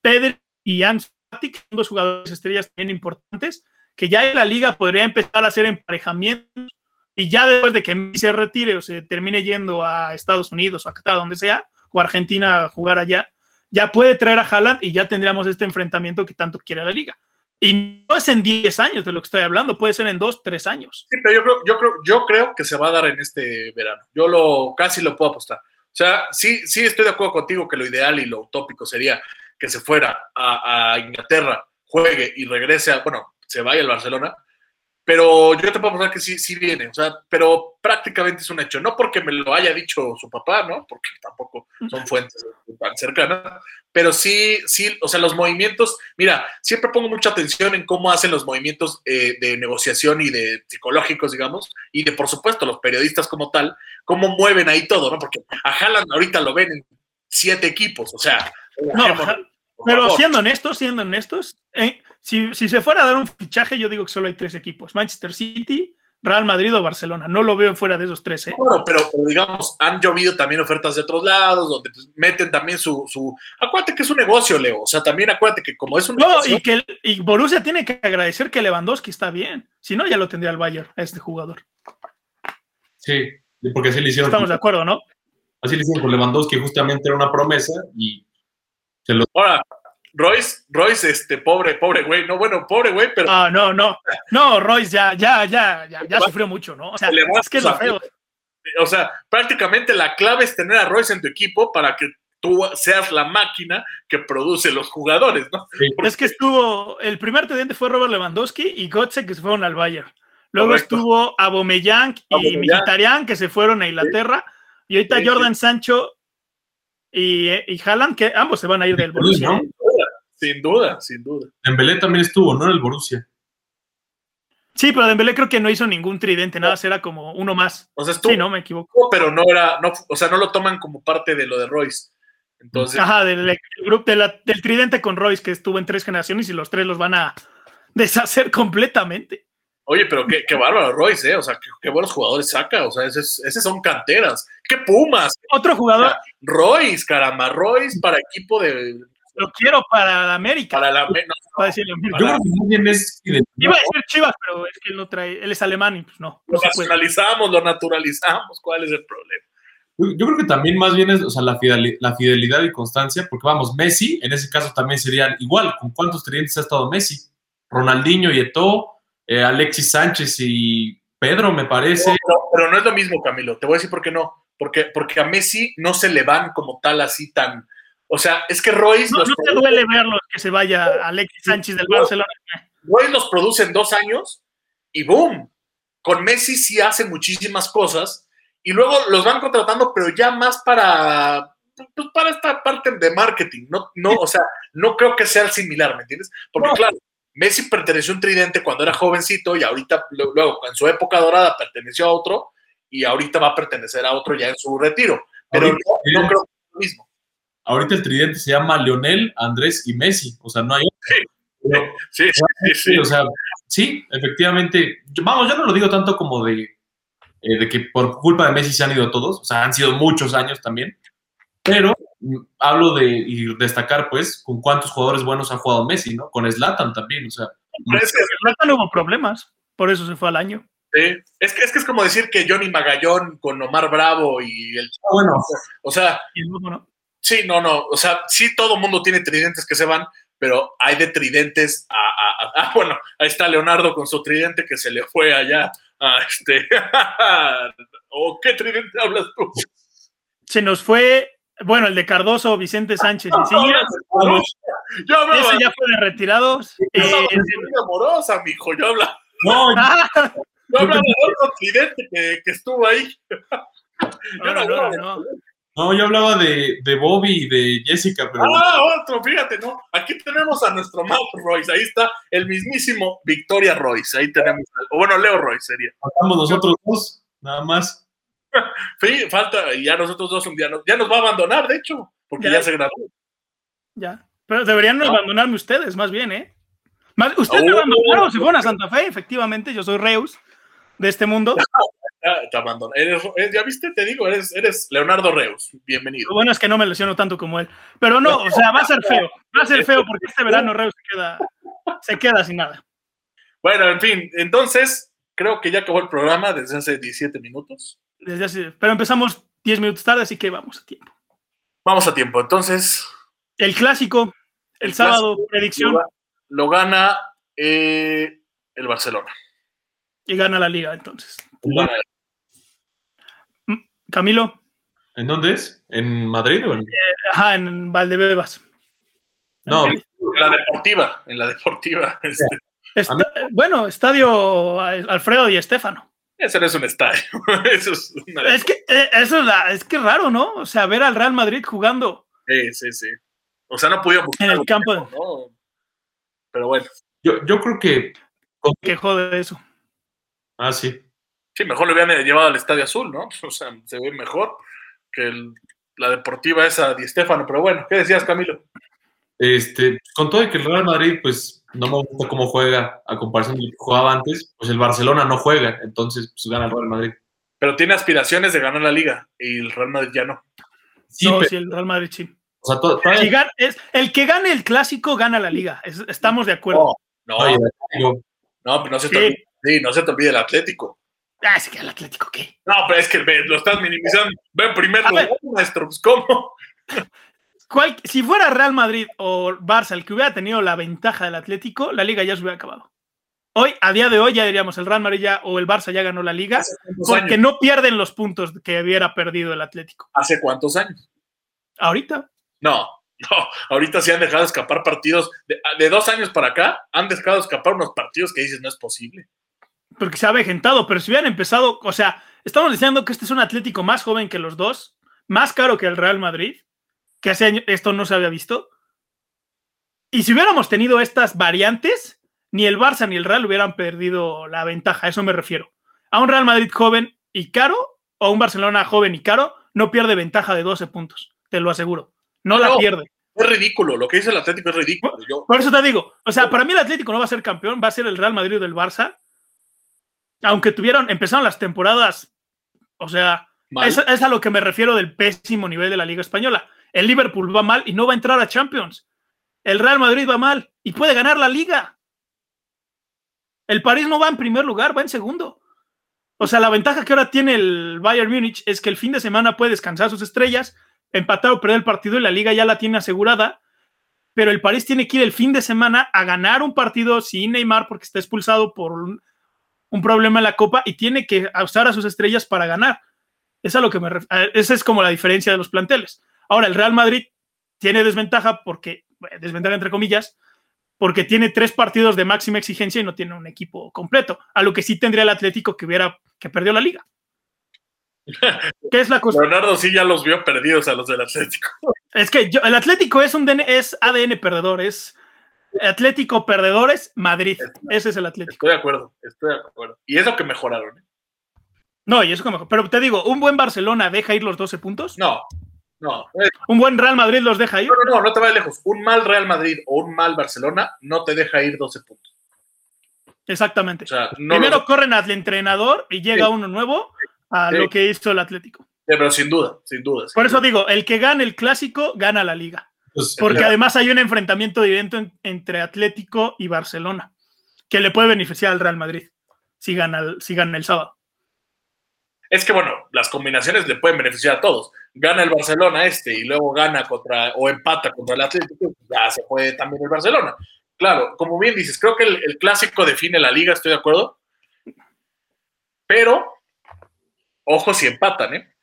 Pedri y Ansu que son dos jugadores estrellas también importantes, que ya en la liga podría empezar a hacer emparejamientos y ya después de que Messi se retire o se termine yendo a Estados Unidos o a Qatar, donde sea, o a Argentina a jugar allá, ya puede traer a Haaland y ya tendríamos este enfrentamiento que tanto quiere la liga. Y no es en 10 años de lo que estoy hablando, puede ser en 2, 3 años. Sí, pero yo creo, yo creo, yo creo que se va a dar en este verano. Yo lo casi lo puedo apostar. O sea, sí, sí estoy de acuerdo contigo que lo ideal y lo utópico sería que se fuera a, a Inglaterra, juegue y regrese a, bueno, se vaya al Barcelona. Pero yo te puedo apostar que sí, sí viene. O sea, pero prácticamente es un hecho. No porque me lo haya dicho su papá, ¿no? Porque tampoco son fuentes tan cercanas. Pero sí, sí, o sea, los movimientos, mira, siempre pongo mucha atención en cómo hacen los movimientos eh, de negociación y de psicológicos, digamos, y de, por supuesto, los periodistas como tal, cómo mueven ahí todo, ¿no? Porque a Haaland ahorita lo ven en siete equipos, o sea, No, Pero favor. siendo honestos, siendo honestos, eh, si, si se fuera a dar un fichaje, yo digo que solo hay tres equipos: Manchester City, Real Madrid o Barcelona. No lo veo fuera de esos tres. ¿eh? Bueno, pero, pero digamos, han llovido también ofertas de otros lados, donde pues, meten también su, su... Acuérdate que es un negocio, Leo. O sea, también acuérdate que como es un No, negocio... y que y Borussia tiene que agradecer que Lewandowski está bien. Si no, ya lo tendría el Bayern a este jugador. Sí, porque así le hicieron. Estamos de acuerdo, ¿no? Así le hicieron con Lewandowski, justamente era una promesa y se lo Ahora, Royce, Royce, este, pobre, pobre güey. No, bueno, pobre güey, pero Ah, no, no. No, Royce ya, ya, ya, ya, ya sufrió mucho, ¿no? O sea, es que es lo feo. o sea, prácticamente la clave es tener a Royce en tu equipo para que tú seas la máquina que produce los jugadores, ¿no? Es que estuvo, el primer teniente fue Robert Lewandowski y Götze que se fueron al Bayern. Luego Correcto. estuvo Abomeyang y. Mkhitaryan que se fueron a Inglaterra. Y ahorita Sí, sí. Jordan Sancho y, y Haaland, que ambos se van a ir del Borussia. ¿no? Sin duda, sin duda. Dembélé también estuvo, ¿no? En el Borussia. Sí, pero Dembélé creo que no hizo ningún tridente, nada, era como uno más. O sea, estuvo, Sí, no me equivoco. pero no era, no, o sea, no lo toman como parte de lo de Royce. Entonces, Ajá, del, grupo del tridente con Royce que estuvo en tres generaciones y los tres los van a deshacer completamente. oye, pero qué, qué bárbaro Royce, ¿eh? O sea, qué, qué buenos jugadores saca. O sea, esos, esos son canteras. ¡Qué Pumas! Otro O jugador, sea, Royce, caramba, Royce para equipo de. Lo quiero para América. Para la. no, para decirle. Yo creo que más bien es. Iba a decir Chivas, pero es que él no trae, él es alemán y pues no, no lo puede. nacionalizamos, lo naturalizamos. ¿Cuál es el problema? Yo, yo creo que también más bien es o sea, la, fideli- la fidelidad y constancia, porque vamos, Messi en ese caso también sería igual. ¿Con cuántos tridentes ha estado Messi? Ronaldinho y Eto'o, eh, Alexis Sánchez y Pedro, me parece. No, pero, pero no es lo mismo, Camilo. Te voy a decir por qué no. Porque, porque a Messi no se le van como tal así tan. O sea, es que Royce No, te duele verlo que se vaya Alexis Sánchez del. Barcelona. Royce los produce en dos años y ¡boom! Con Messi sí hace muchísimas cosas y luego los van contratando, pero ya más para, pues, para esta parte de marketing. No, no, o sea, no creo que sea el similar, ¿me entiendes? Porque, No. claro, Messi perteneció a un tridente cuando era jovencito y ahorita, luego, en su época dorada, perteneció a otro y ahorita va a pertenecer a otro ya en su retiro. Pero no, no creo que sea lo mismo. Ahorita el tridente se llama Leonel, Andrés y Messi. O sea, no hay. Pero- Sí, sí, sí. Sí, o sea, sí, efectivamente. Vamos, yo no lo digo tanto como de, eh, de que por culpa de Messi se han ido todos, o sea, han sido muchos años también, pero mm, hablo de y destacar, pues, con cuántos jugadores buenos ha jugado Messi, ¿no? Con Zlatan también, o sea. Es que Zlatan hubo problemas, por eso se fue al año. Sí. Es, que, es que es como decir que Johnny Magallón con Omar Bravo y el... Ah, bueno. O sea, sí, no, no, o sea, sí todo mundo tiene tridentes que se van, pero hay de tridentes a, ah, bueno, ahí está Leonardo con su tridente que se le fue allá a este. ¿O qué tridente hablas tú? Se nos fue, bueno, el de Cardoso, Vicente Sánchez y Yo hablaba, Ese ya fue de retirados. Yo Eh, de amorosa, mijo. Yo hablaba, No, yo hablaba de otro tridente que, que estuvo ahí. no, no, no, no. No, yo hablaba de, de Bobby y de Jessica, pero Ah, otro, fíjate, ¿no? Aquí tenemos a nuestro Matt Royce. Ahí está el mismísimo Victoria Royce. Ahí tenemos, o bueno, Leo Royce sería. faltamos nosotros dos, nada más. Sí, falta, y ya nosotros dos un día nos, ya nos va a abandonar, de hecho, porque Ya. ya, se graduó. Ya. Pero deberían abandonarme ustedes, más bien, ¿eh? Más, ustedes me Oh. abandonaron, se fueron a Santa Fe, efectivamente, yo soy Reus de este mundo. Te abandonó. Eres, eh, ya viste, te digo, eres, eres Leonardo Reus. Bienvenido. Lo bueno es que no me lesiono tanto como él. Pero no, o sea, va a ser feo. Va a ser feo porque este verano Reus se queda, se queda sin nada. Bueno, en fin, entonces creo que ya acabó el programa desde hace 17 minutos. Desde hace- pero empezamos 10 minutos tarde, así que vamos a tiempo. Vamos a tiempo. Entonces, El clásico, el, El sábado, clásico, predicción, lo, lo gana eh, el Barcelona. Y gana la liga entonces. Gana- Camilo, ¿En dónde es? ¿En Madrid o en.? ajá, en Valdebebas. No, En la deportiva, en la deportiva. Este, Está- bueno, estadio Alfredo y Estefano. ese no es un estadio. Eso es una Es que eh, eso es, la- es que raro, ¿no? O sea, ver al Real Madrid jugando Sí, sí, sí. O sea, no buscar en el campo. Pero bueno, yo, yo creo que. Que jode eso. Ah, sí. sí, mejor lo hubieran llevado al Estadio Azul, ¿no? O sea, se ve mejor que el- la deportiva esa de Estefano. Pero bueno, ¿qué decías, Camilo? Este, con todo y que el Real Madrid, pues, no me gusta cómo juega a comparación de lo que jugaba antes, pues el Barcelona no juega, entonces, pues gana el Real Madrid. Pero tiene aspiraciones de ganar la liga y el Real Madrid ya no. Sí, no, pero, sí, el Real Madrid sí. o sea, to- todavía- Si gan- es- el que gane el clásico gana la liga. Es- estamos de acuerdo. No, Oye, digo, no, pero no se te Sí. Sí, no se te olvide el Atlético. Ah, es que el Atlético, ¿qué? No, pero es que ve, lo estás minimizando. Ve en primer A lugar, ver. maestro. Pues, ¿cómo? Cual- si fuera Real Madrid o Barça el que hubiera tenido la ventaja del Atlético, la liga ya se hubiera acabado. Hoy, a día de hoy, ya diríamos el Real Madrid ya, o el Barça ya ganó la liga, ¿Hace cuántos porque años? no pierden los puntos que hubiera perdido el Atlético. ¿Hace cuántos años? Ahorita, No, no. Ahorita sí han dejado escapar partidos. De, de dos años para acá, han dejado escapar unos partidos que dices no es posible. Porque se ha avejentado, pero si hubieran empezado, o sea, estamos diciendo que este es un Atlético más joven que los dos, más caro que el Real Madrid, que hace años esto no se había visto. Y si hubiéramos tenido estas variantes, ni el Barça ni el Real hubieran perdido la ventaja, a eso me refiero. A un Real Madrid joven y caro, o un Barcelona joven y caro, no pierde ventaja de 12 puntos, te lo aseguro. No la pierde. Es ridículo. Lo que dice el Atlético es ridículo. Yo, Por eso te digo, o sea, para mí el Atlético no va a ser campeón, va a ser el Real Madrid o el Barça. Aunque tuvieron, empezaron las temporadas, o sea, es a lo que me refiero del pésimo nivel de la Liga Española. El Liverpool va mal y no va a entrar a Champions. El Real Madrid va mal y puede ganar la Liga. El París no va en primer lugar, va en segundo. O sea, la ventaja que ahora tiene el Bayern Múnich es que el fin de semana puede descansar sus estrellas, empatar o perder el partido y la Liga ya la tiene asegurada. Pero el París tiene que ir el fin de semana a ganar un partido sin Neymar porque está expulsado por un, un problema en la Copa y tiene que usar a sus estrellas para ganar. Es a lo que me Esa es como la diferencia de los planteles. Ahora, el Real Madrid tiene desventaja porque, bueno, desventaja entre comillas, porque tiene tres partidos de máxima exigencia y no tiene un equipo completo. A lo que sí tendría el Atlético que hubiera que perdió la liga. ¿Qué es la cosa? Leonardo sí ya los vio perdidos a los del Atlético. Es que yo- el Atlético es un DN es ADN perdedor, es Atlético perdedores Madrid. Ese es el Atlético. Estoy de acuerdo, estoy de acuerdo. Y es lo que mejoraron. ¿eh? No, y eso como. Pero te digo, un buen Barcelona deja ir los 12 puntos. No, no. eh, Un buen Real Madrid los deja ir. No, no, no, no te vayas lejos. Un mal Real Madrid o un mal Barcelona no te deja ir 12 puntos. Exactamente. O sea, no Primero corren al entrenador y llega Sí. uno nuevo a Sí. lo que hizo el Atlético. pero sin duda, sin duda. Por eso digo, el que gane el clásico gana la liga. Pues, porque además hay un enfrentamiento directo entre Atlético y Barcelona, que le puede beneficiar al Real Madrid si gana, si gana el sábado. Es que bueno, las combinaciones le pueden beneficiar a todos. Gana el Barcelona este y luego gana contra o empata contra el Atlético, ya se puede también el Barcelona. Claro, como bien dices, creo que el clásico define la liga, estoy de acuerdo. Pero, ojo si empatan, ¿eh?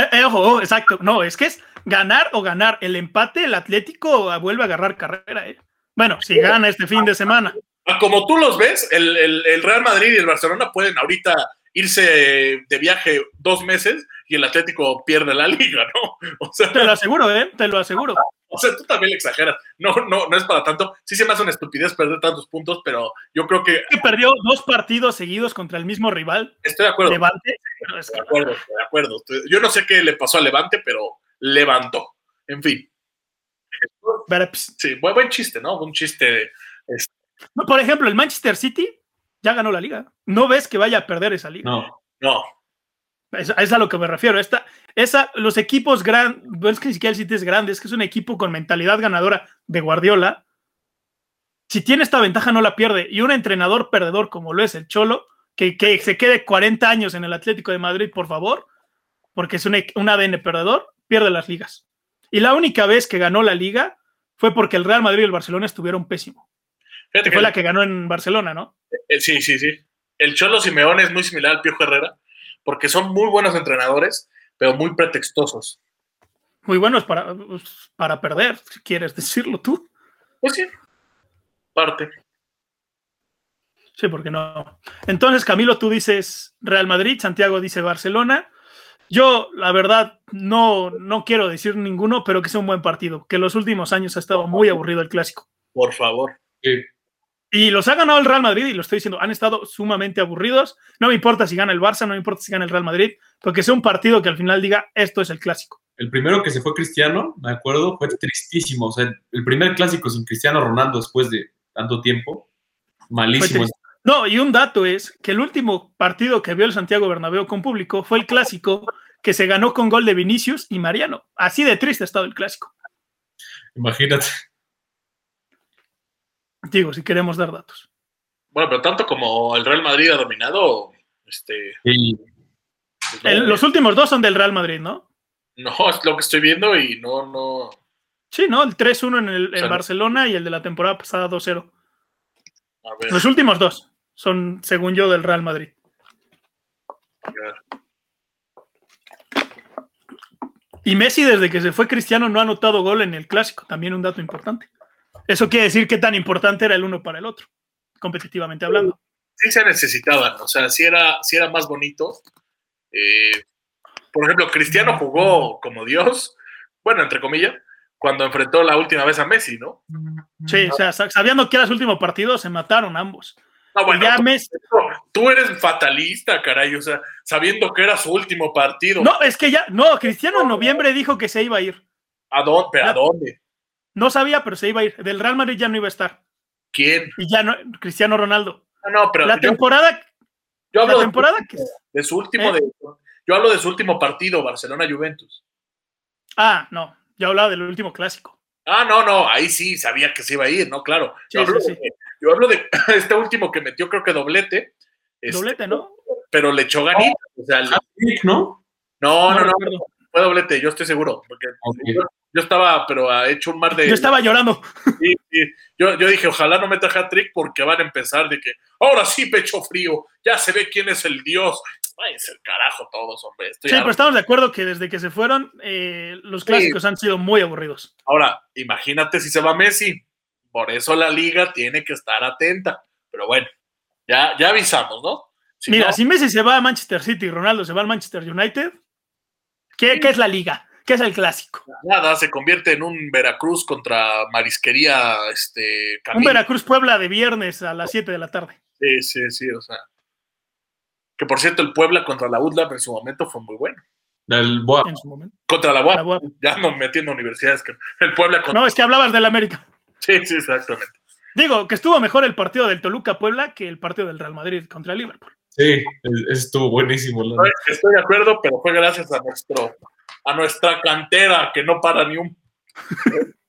Eh, eh, ojo, exacto. No, es que es ganar o ganar. El empate, el Atlético vuelve a agarrar carrera. ¿eh? Bueno, si gana este fin de semana. Ah, como tú los ves, el, Real Madrid y el Barcelona pueden ahorita irse de viaje dos meses y el Atlético pierde la liga, ¿no? te lo aseguro, ¿eh? Te lo aseguro. O sea, tú también le exageras. No, no, no es para tanto. Sí se me hace una estupidez perder tantos puntos, pero yo creo que. que perdió dos partidos seguidos contra el mismo rival. Estoy de acuerdo. Levante. De acuerdo, de acuerdo. Yo no sé qué le pasó a Levante, pero levantó. En fin. Sí, buen, buen chiste, ¿no? Un chiste. Por ejemplo, el Manchester City ya ganó la liga. No ves que vaya a perder esa liga. No, no. Es, a lo que me refiero. Esta, esa, los equipos grandes, no es que ni siquiera el City es grande, es que es un equipo con mentalidad ganadora de Guardiola. Si tiene esta ventaja, no la pierde. Y un entrenador perdedor como lo es el Cholo, que, se quede 40 años en el Atlético de Madrid, por favor, porque es un, un ADN perdedor, pierde las ligas. Y la única vez que ganó la liga fue porque el Real Madrid y el Barcelona estuvieron pésimo. que fue la que ganó en Barcelona, ¿no? Eh, sí, sí, sí. El Cholo Simeone es muy similar al Piojo Herrera porque son muy buenos entrenadores, pero muy pretextosos. Muy buenos para, pues, para perder, si quieres decirlo tú. Pues sí, parte. Sí, porque no. Entonces, Camilo, tú dices Real Madrid, Santiago dice Barcelona. Yo, la verdad, no, no quiero decir ninguno, pero que sea un buen partido, que los últimos años ha estado muy aburrido el clásico. Por favor. Sí. Y los ha ganado el Real Madrid, y lo estoy diciendo, han estado sumamente aburridos. No me importa si gana el Barça, no me importa si gana el Real Madrid, porque sea un partido que al final diga, esto es el clásico. El primero que se fue Cristiano, me acuerdo, fue tristísimo. O sea, el primer clásico sin Cristiano Ronaldo después de tanto tiempo, malísimo. No, y un dato es que el último partido que vio el Santiago Bernabéu con público fue el clásico que se ganó con gol de Vinicius y Mariano. Así de triste ha estado el clásico. Imagínate. Digo, si queremos dar datos. Bueno, pero tanto como el Real Madrid ha dominado, este. Pues los últimos dos son del Real Madrid, ¿no? No, es lo que estoy viendo y no, no. Sí, ¿no? El 3-1 en el Barcelona y el de la temporada pasada 2-0. Los últimos dos son, según yo, del Real Madrid. Y Messi, desde que se fue Cristiano, no ha anotado gol en el clásico. También un dato importante. Eso quiere decir qué tan importante era el uno para el otro, competitivamente hablando. Sí se necesitaban, o sea, si era, si era más bonito. Eh, por ejemplo, Cristiano jugó como Dios, bueno, entre comillas, cuando enfrentó la última vez a Messi, ¿no? Sí, o sea, sabiendo que era su último partido, se mataron ambos. Ah, bueno, tú, eres fatalista, caray, o sea, sabiendo que era su último partido. No, es que ya, no, Cristiano en noviembre dijo que se iba a ir. ¿A dónde? ¿A dónde? No sabía, pero se iba a ir. Del Real Madrid ya no iba a estar. ¿Quién? Y ya no, Cristiano Ronaldo. No, no, pero. La temporada. Yo hablo la temporada de, que, de su último. ¿Eh? yo hablo de su último partido, Barcelona-Juventus. Ah, no. Yo hablaba del último clásico. Ah, no, no. Ahí sí sabía que se iba a ir, ¿no? Claro. yo, hablo De, yo hablo de este último que metió, creo que doblete. Este, doblete, ¿no? Pero le echó ganito. O sea, ¿no? No, no, no, Fue doblete, yo estoy seguro. Porque yo estaba, pero ha hecho un mar de. Yo estaba llorando. Sí. Yo, yo, dije, ojalá no meta hat-trick porque van a empezar de que ahora sí, pecho frío, ya se ve quién es el dios. Váyanse el carajo todos, hombre. sí, pero estamos de acuerdo que desde que se fueron, eh, los clásicos han sido muy aburridos. Ahora, imagínate si se va Messi. Por eso la liga tiene que estar atenta. Pero bueno, ya, ya avisamos, ¿no? Mira, si Messi se va a Manchester City y Ronaldo se va al Manchester United, ¿qué, ¿qué es la liga? ¿Qué es el clásico? Nada, se convierte en un Veracruz contra Marisquería. Este, un Veracruz Puebla de viernes a las 7 de la tarde. Sí, sí, sí, o sea. Que por cierto, el Puebla contra la UDLA en su momento fue muy bueno. El Boa. Contra la UAP. Ya no metiendo universidades. El Puebla contra... No, es que hablabas del América. Sí, sí, exactamente. Digo, que estuvo mejor el partido del Toluca Puebla que el partido del Real Madrid contra el Liverpool. Sí, estuvo buenísimo. Estoy de acuerdo, pero fue gracias a nuestro a nuestra cantera que no para ni un.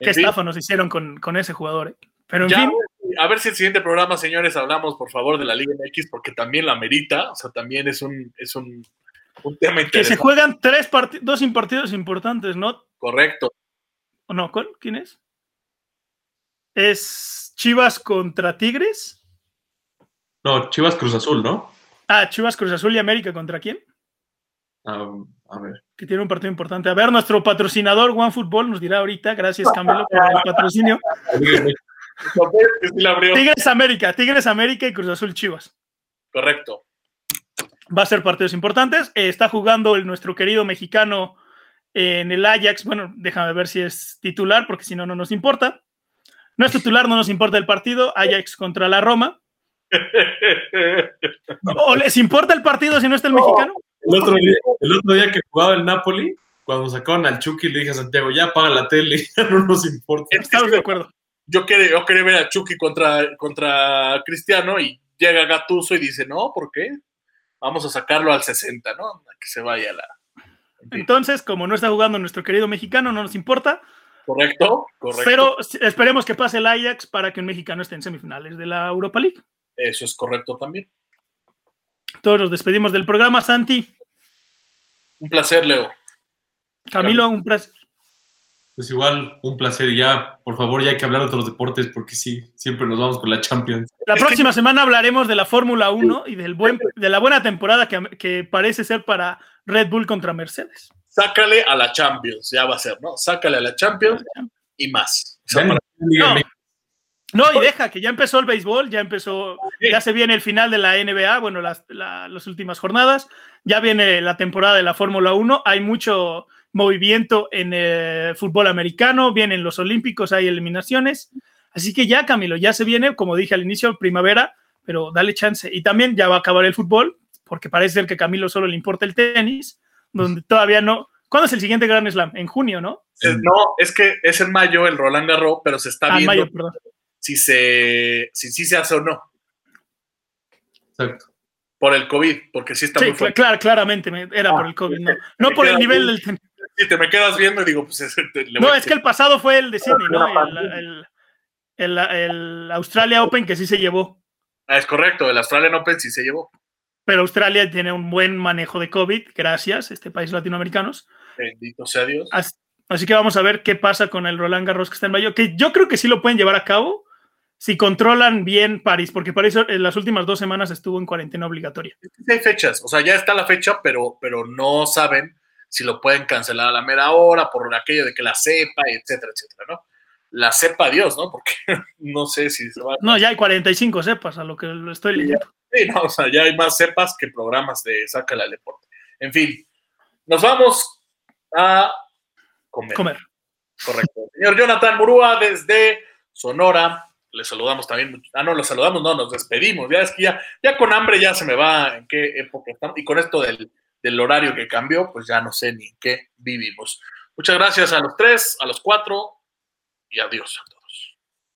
Qué estafa nos hicieron con, ese jugador. ¿eh? Pero en fin. A ver si el siguiente programa, señores, hablamos por favor de la Liga MX, porque también la merita. O sea, también es un, es un, tema interesante. Que se juegan tres dos partidos importantes, ¿no? Correcto. ¿O no? ¿Quién es? Es Chivas contra Tigres. No, Chivas Cruz Azul, ¿no? Ah, Chivas Cruz Azul y América contra quién? A ver. Que tiene un partido importante. A ver, nuestro patrocinador OneFootball nos dirá ahorita, gracias Camilo por el patrocinio. Tigres América, Tigres América y Cruz Azul Chivas. Correcto. Va a ser partidos importantes. Eh, está jugando el, nuestro querido mexicano en el Ajax. Bueno, déjame ver si es titular, porque si no, no nos importa. No es titular, no nos importa el partido. Ajax contra la Roma. ¿O les importa el partido si no está el mexicano? El otro, día, el otro día que jugaba el Napoli, cuando sacaron al Chucky, le dije a Santiago, ya apaga la tele, ya no nos importa. Estamos de acuerdo. Yo quería, yo quería ver a Chucky contra, contra Cristiano y llega Gatuso y dice, no, ¿por qué? Vamos a sacarlo al 60, ¿no? A que se vaya la... Entonces, como no está jugando nuestro querido mexicano, no nos importa. Correcto, correcto. Pero esperemos que pase el Ajax para que un mexicano esté en semifinales de la Europa League. Eso es correcto también. Todos nos despedimos del programa, Santi. Un placer, Leo. Camilo, un placer. Pues igual, un placer. Ya, por favor, ya hay que hablar de otros deportes porque sí, siempre nos vamos con la Champions. La próxima semana hablaremos de la Fórmula 1 y del buen, de la buena temporada que, parece ser para Red Bull contra Mercedes. Sácale a la Champions, ya va a ser, ¿no? Sácale a la Champions y más. No, y deja que ya empezó el béisbol, ya empezó, ya se viene el final de la NBA, bueno, las, últimas jornadas, ya viene la temporada de la Fórmula 1, hay mucho movimiento en el fútbol americano, vienen los Olímpicos, hay eliminaciones, así que ya Camilo, ya se viene, como dije al inicio, primavera, pero dale chance. Y también ya va a acabar el fútbol, porque parece ser que a Camilo solo le importa el tenis, donde todavía no. ¿Cuándo es el siguiente Grand Slam? En junio, ¿no? No, es que es en mayo el Roland Garros, pero se está ah, viendo. Mayo, perdón si se, si, si se hace o no. Exacto. Por el COVID, porque sí está muy fuerte. Claro, claramente era por el COVID, no, no por el nivel del Si te me quedas viendo y digo, pues No, es que el pasado fue el de Sydney, ¿no? El, el, Australia Open que sí se llevó. Ah, es correcto, el Australian Open sí se llevó. Pero Australia tiene un buen manejo de COVID, gracias, este país latinoamericanos. Bendito sea Dios. Así, que vamos a ver qué pasa con el Roland Garros que está en mayo, que yo creo que sí lo pueden llevar a cabo, si controlan bien París, porque París en las últimas dos semanas estuvo en cuarentena obligatoria. hay fechas, o sea, ya está la fecha, pero, pero no saben si lo pueden cancelar a la mera hora por aquello de que la sepa, etcétera, etcétera, ¿no? La sepa Dios, ¿no? Porque no sé si se va No, ya hay 45 cepas, a lo que lo estoy leyendo. Sí, no, o sea, ya hay más cepas que programas de Sácala al Deporte. En fin, nos vamos a comer. Comer. Correcto. Señor Jonathan Murúa desde Sonora, le saludamos también. Ah, no, lo saludamos, no, nos despedimos. Ya es que ya, ya con hambre ya se me va en qué época estamos. Y con esto del, del horario que cambió, pues ya no sé ni en qué vivimos. Muchas gracias a los tres, a los cuatro y adiós a todos.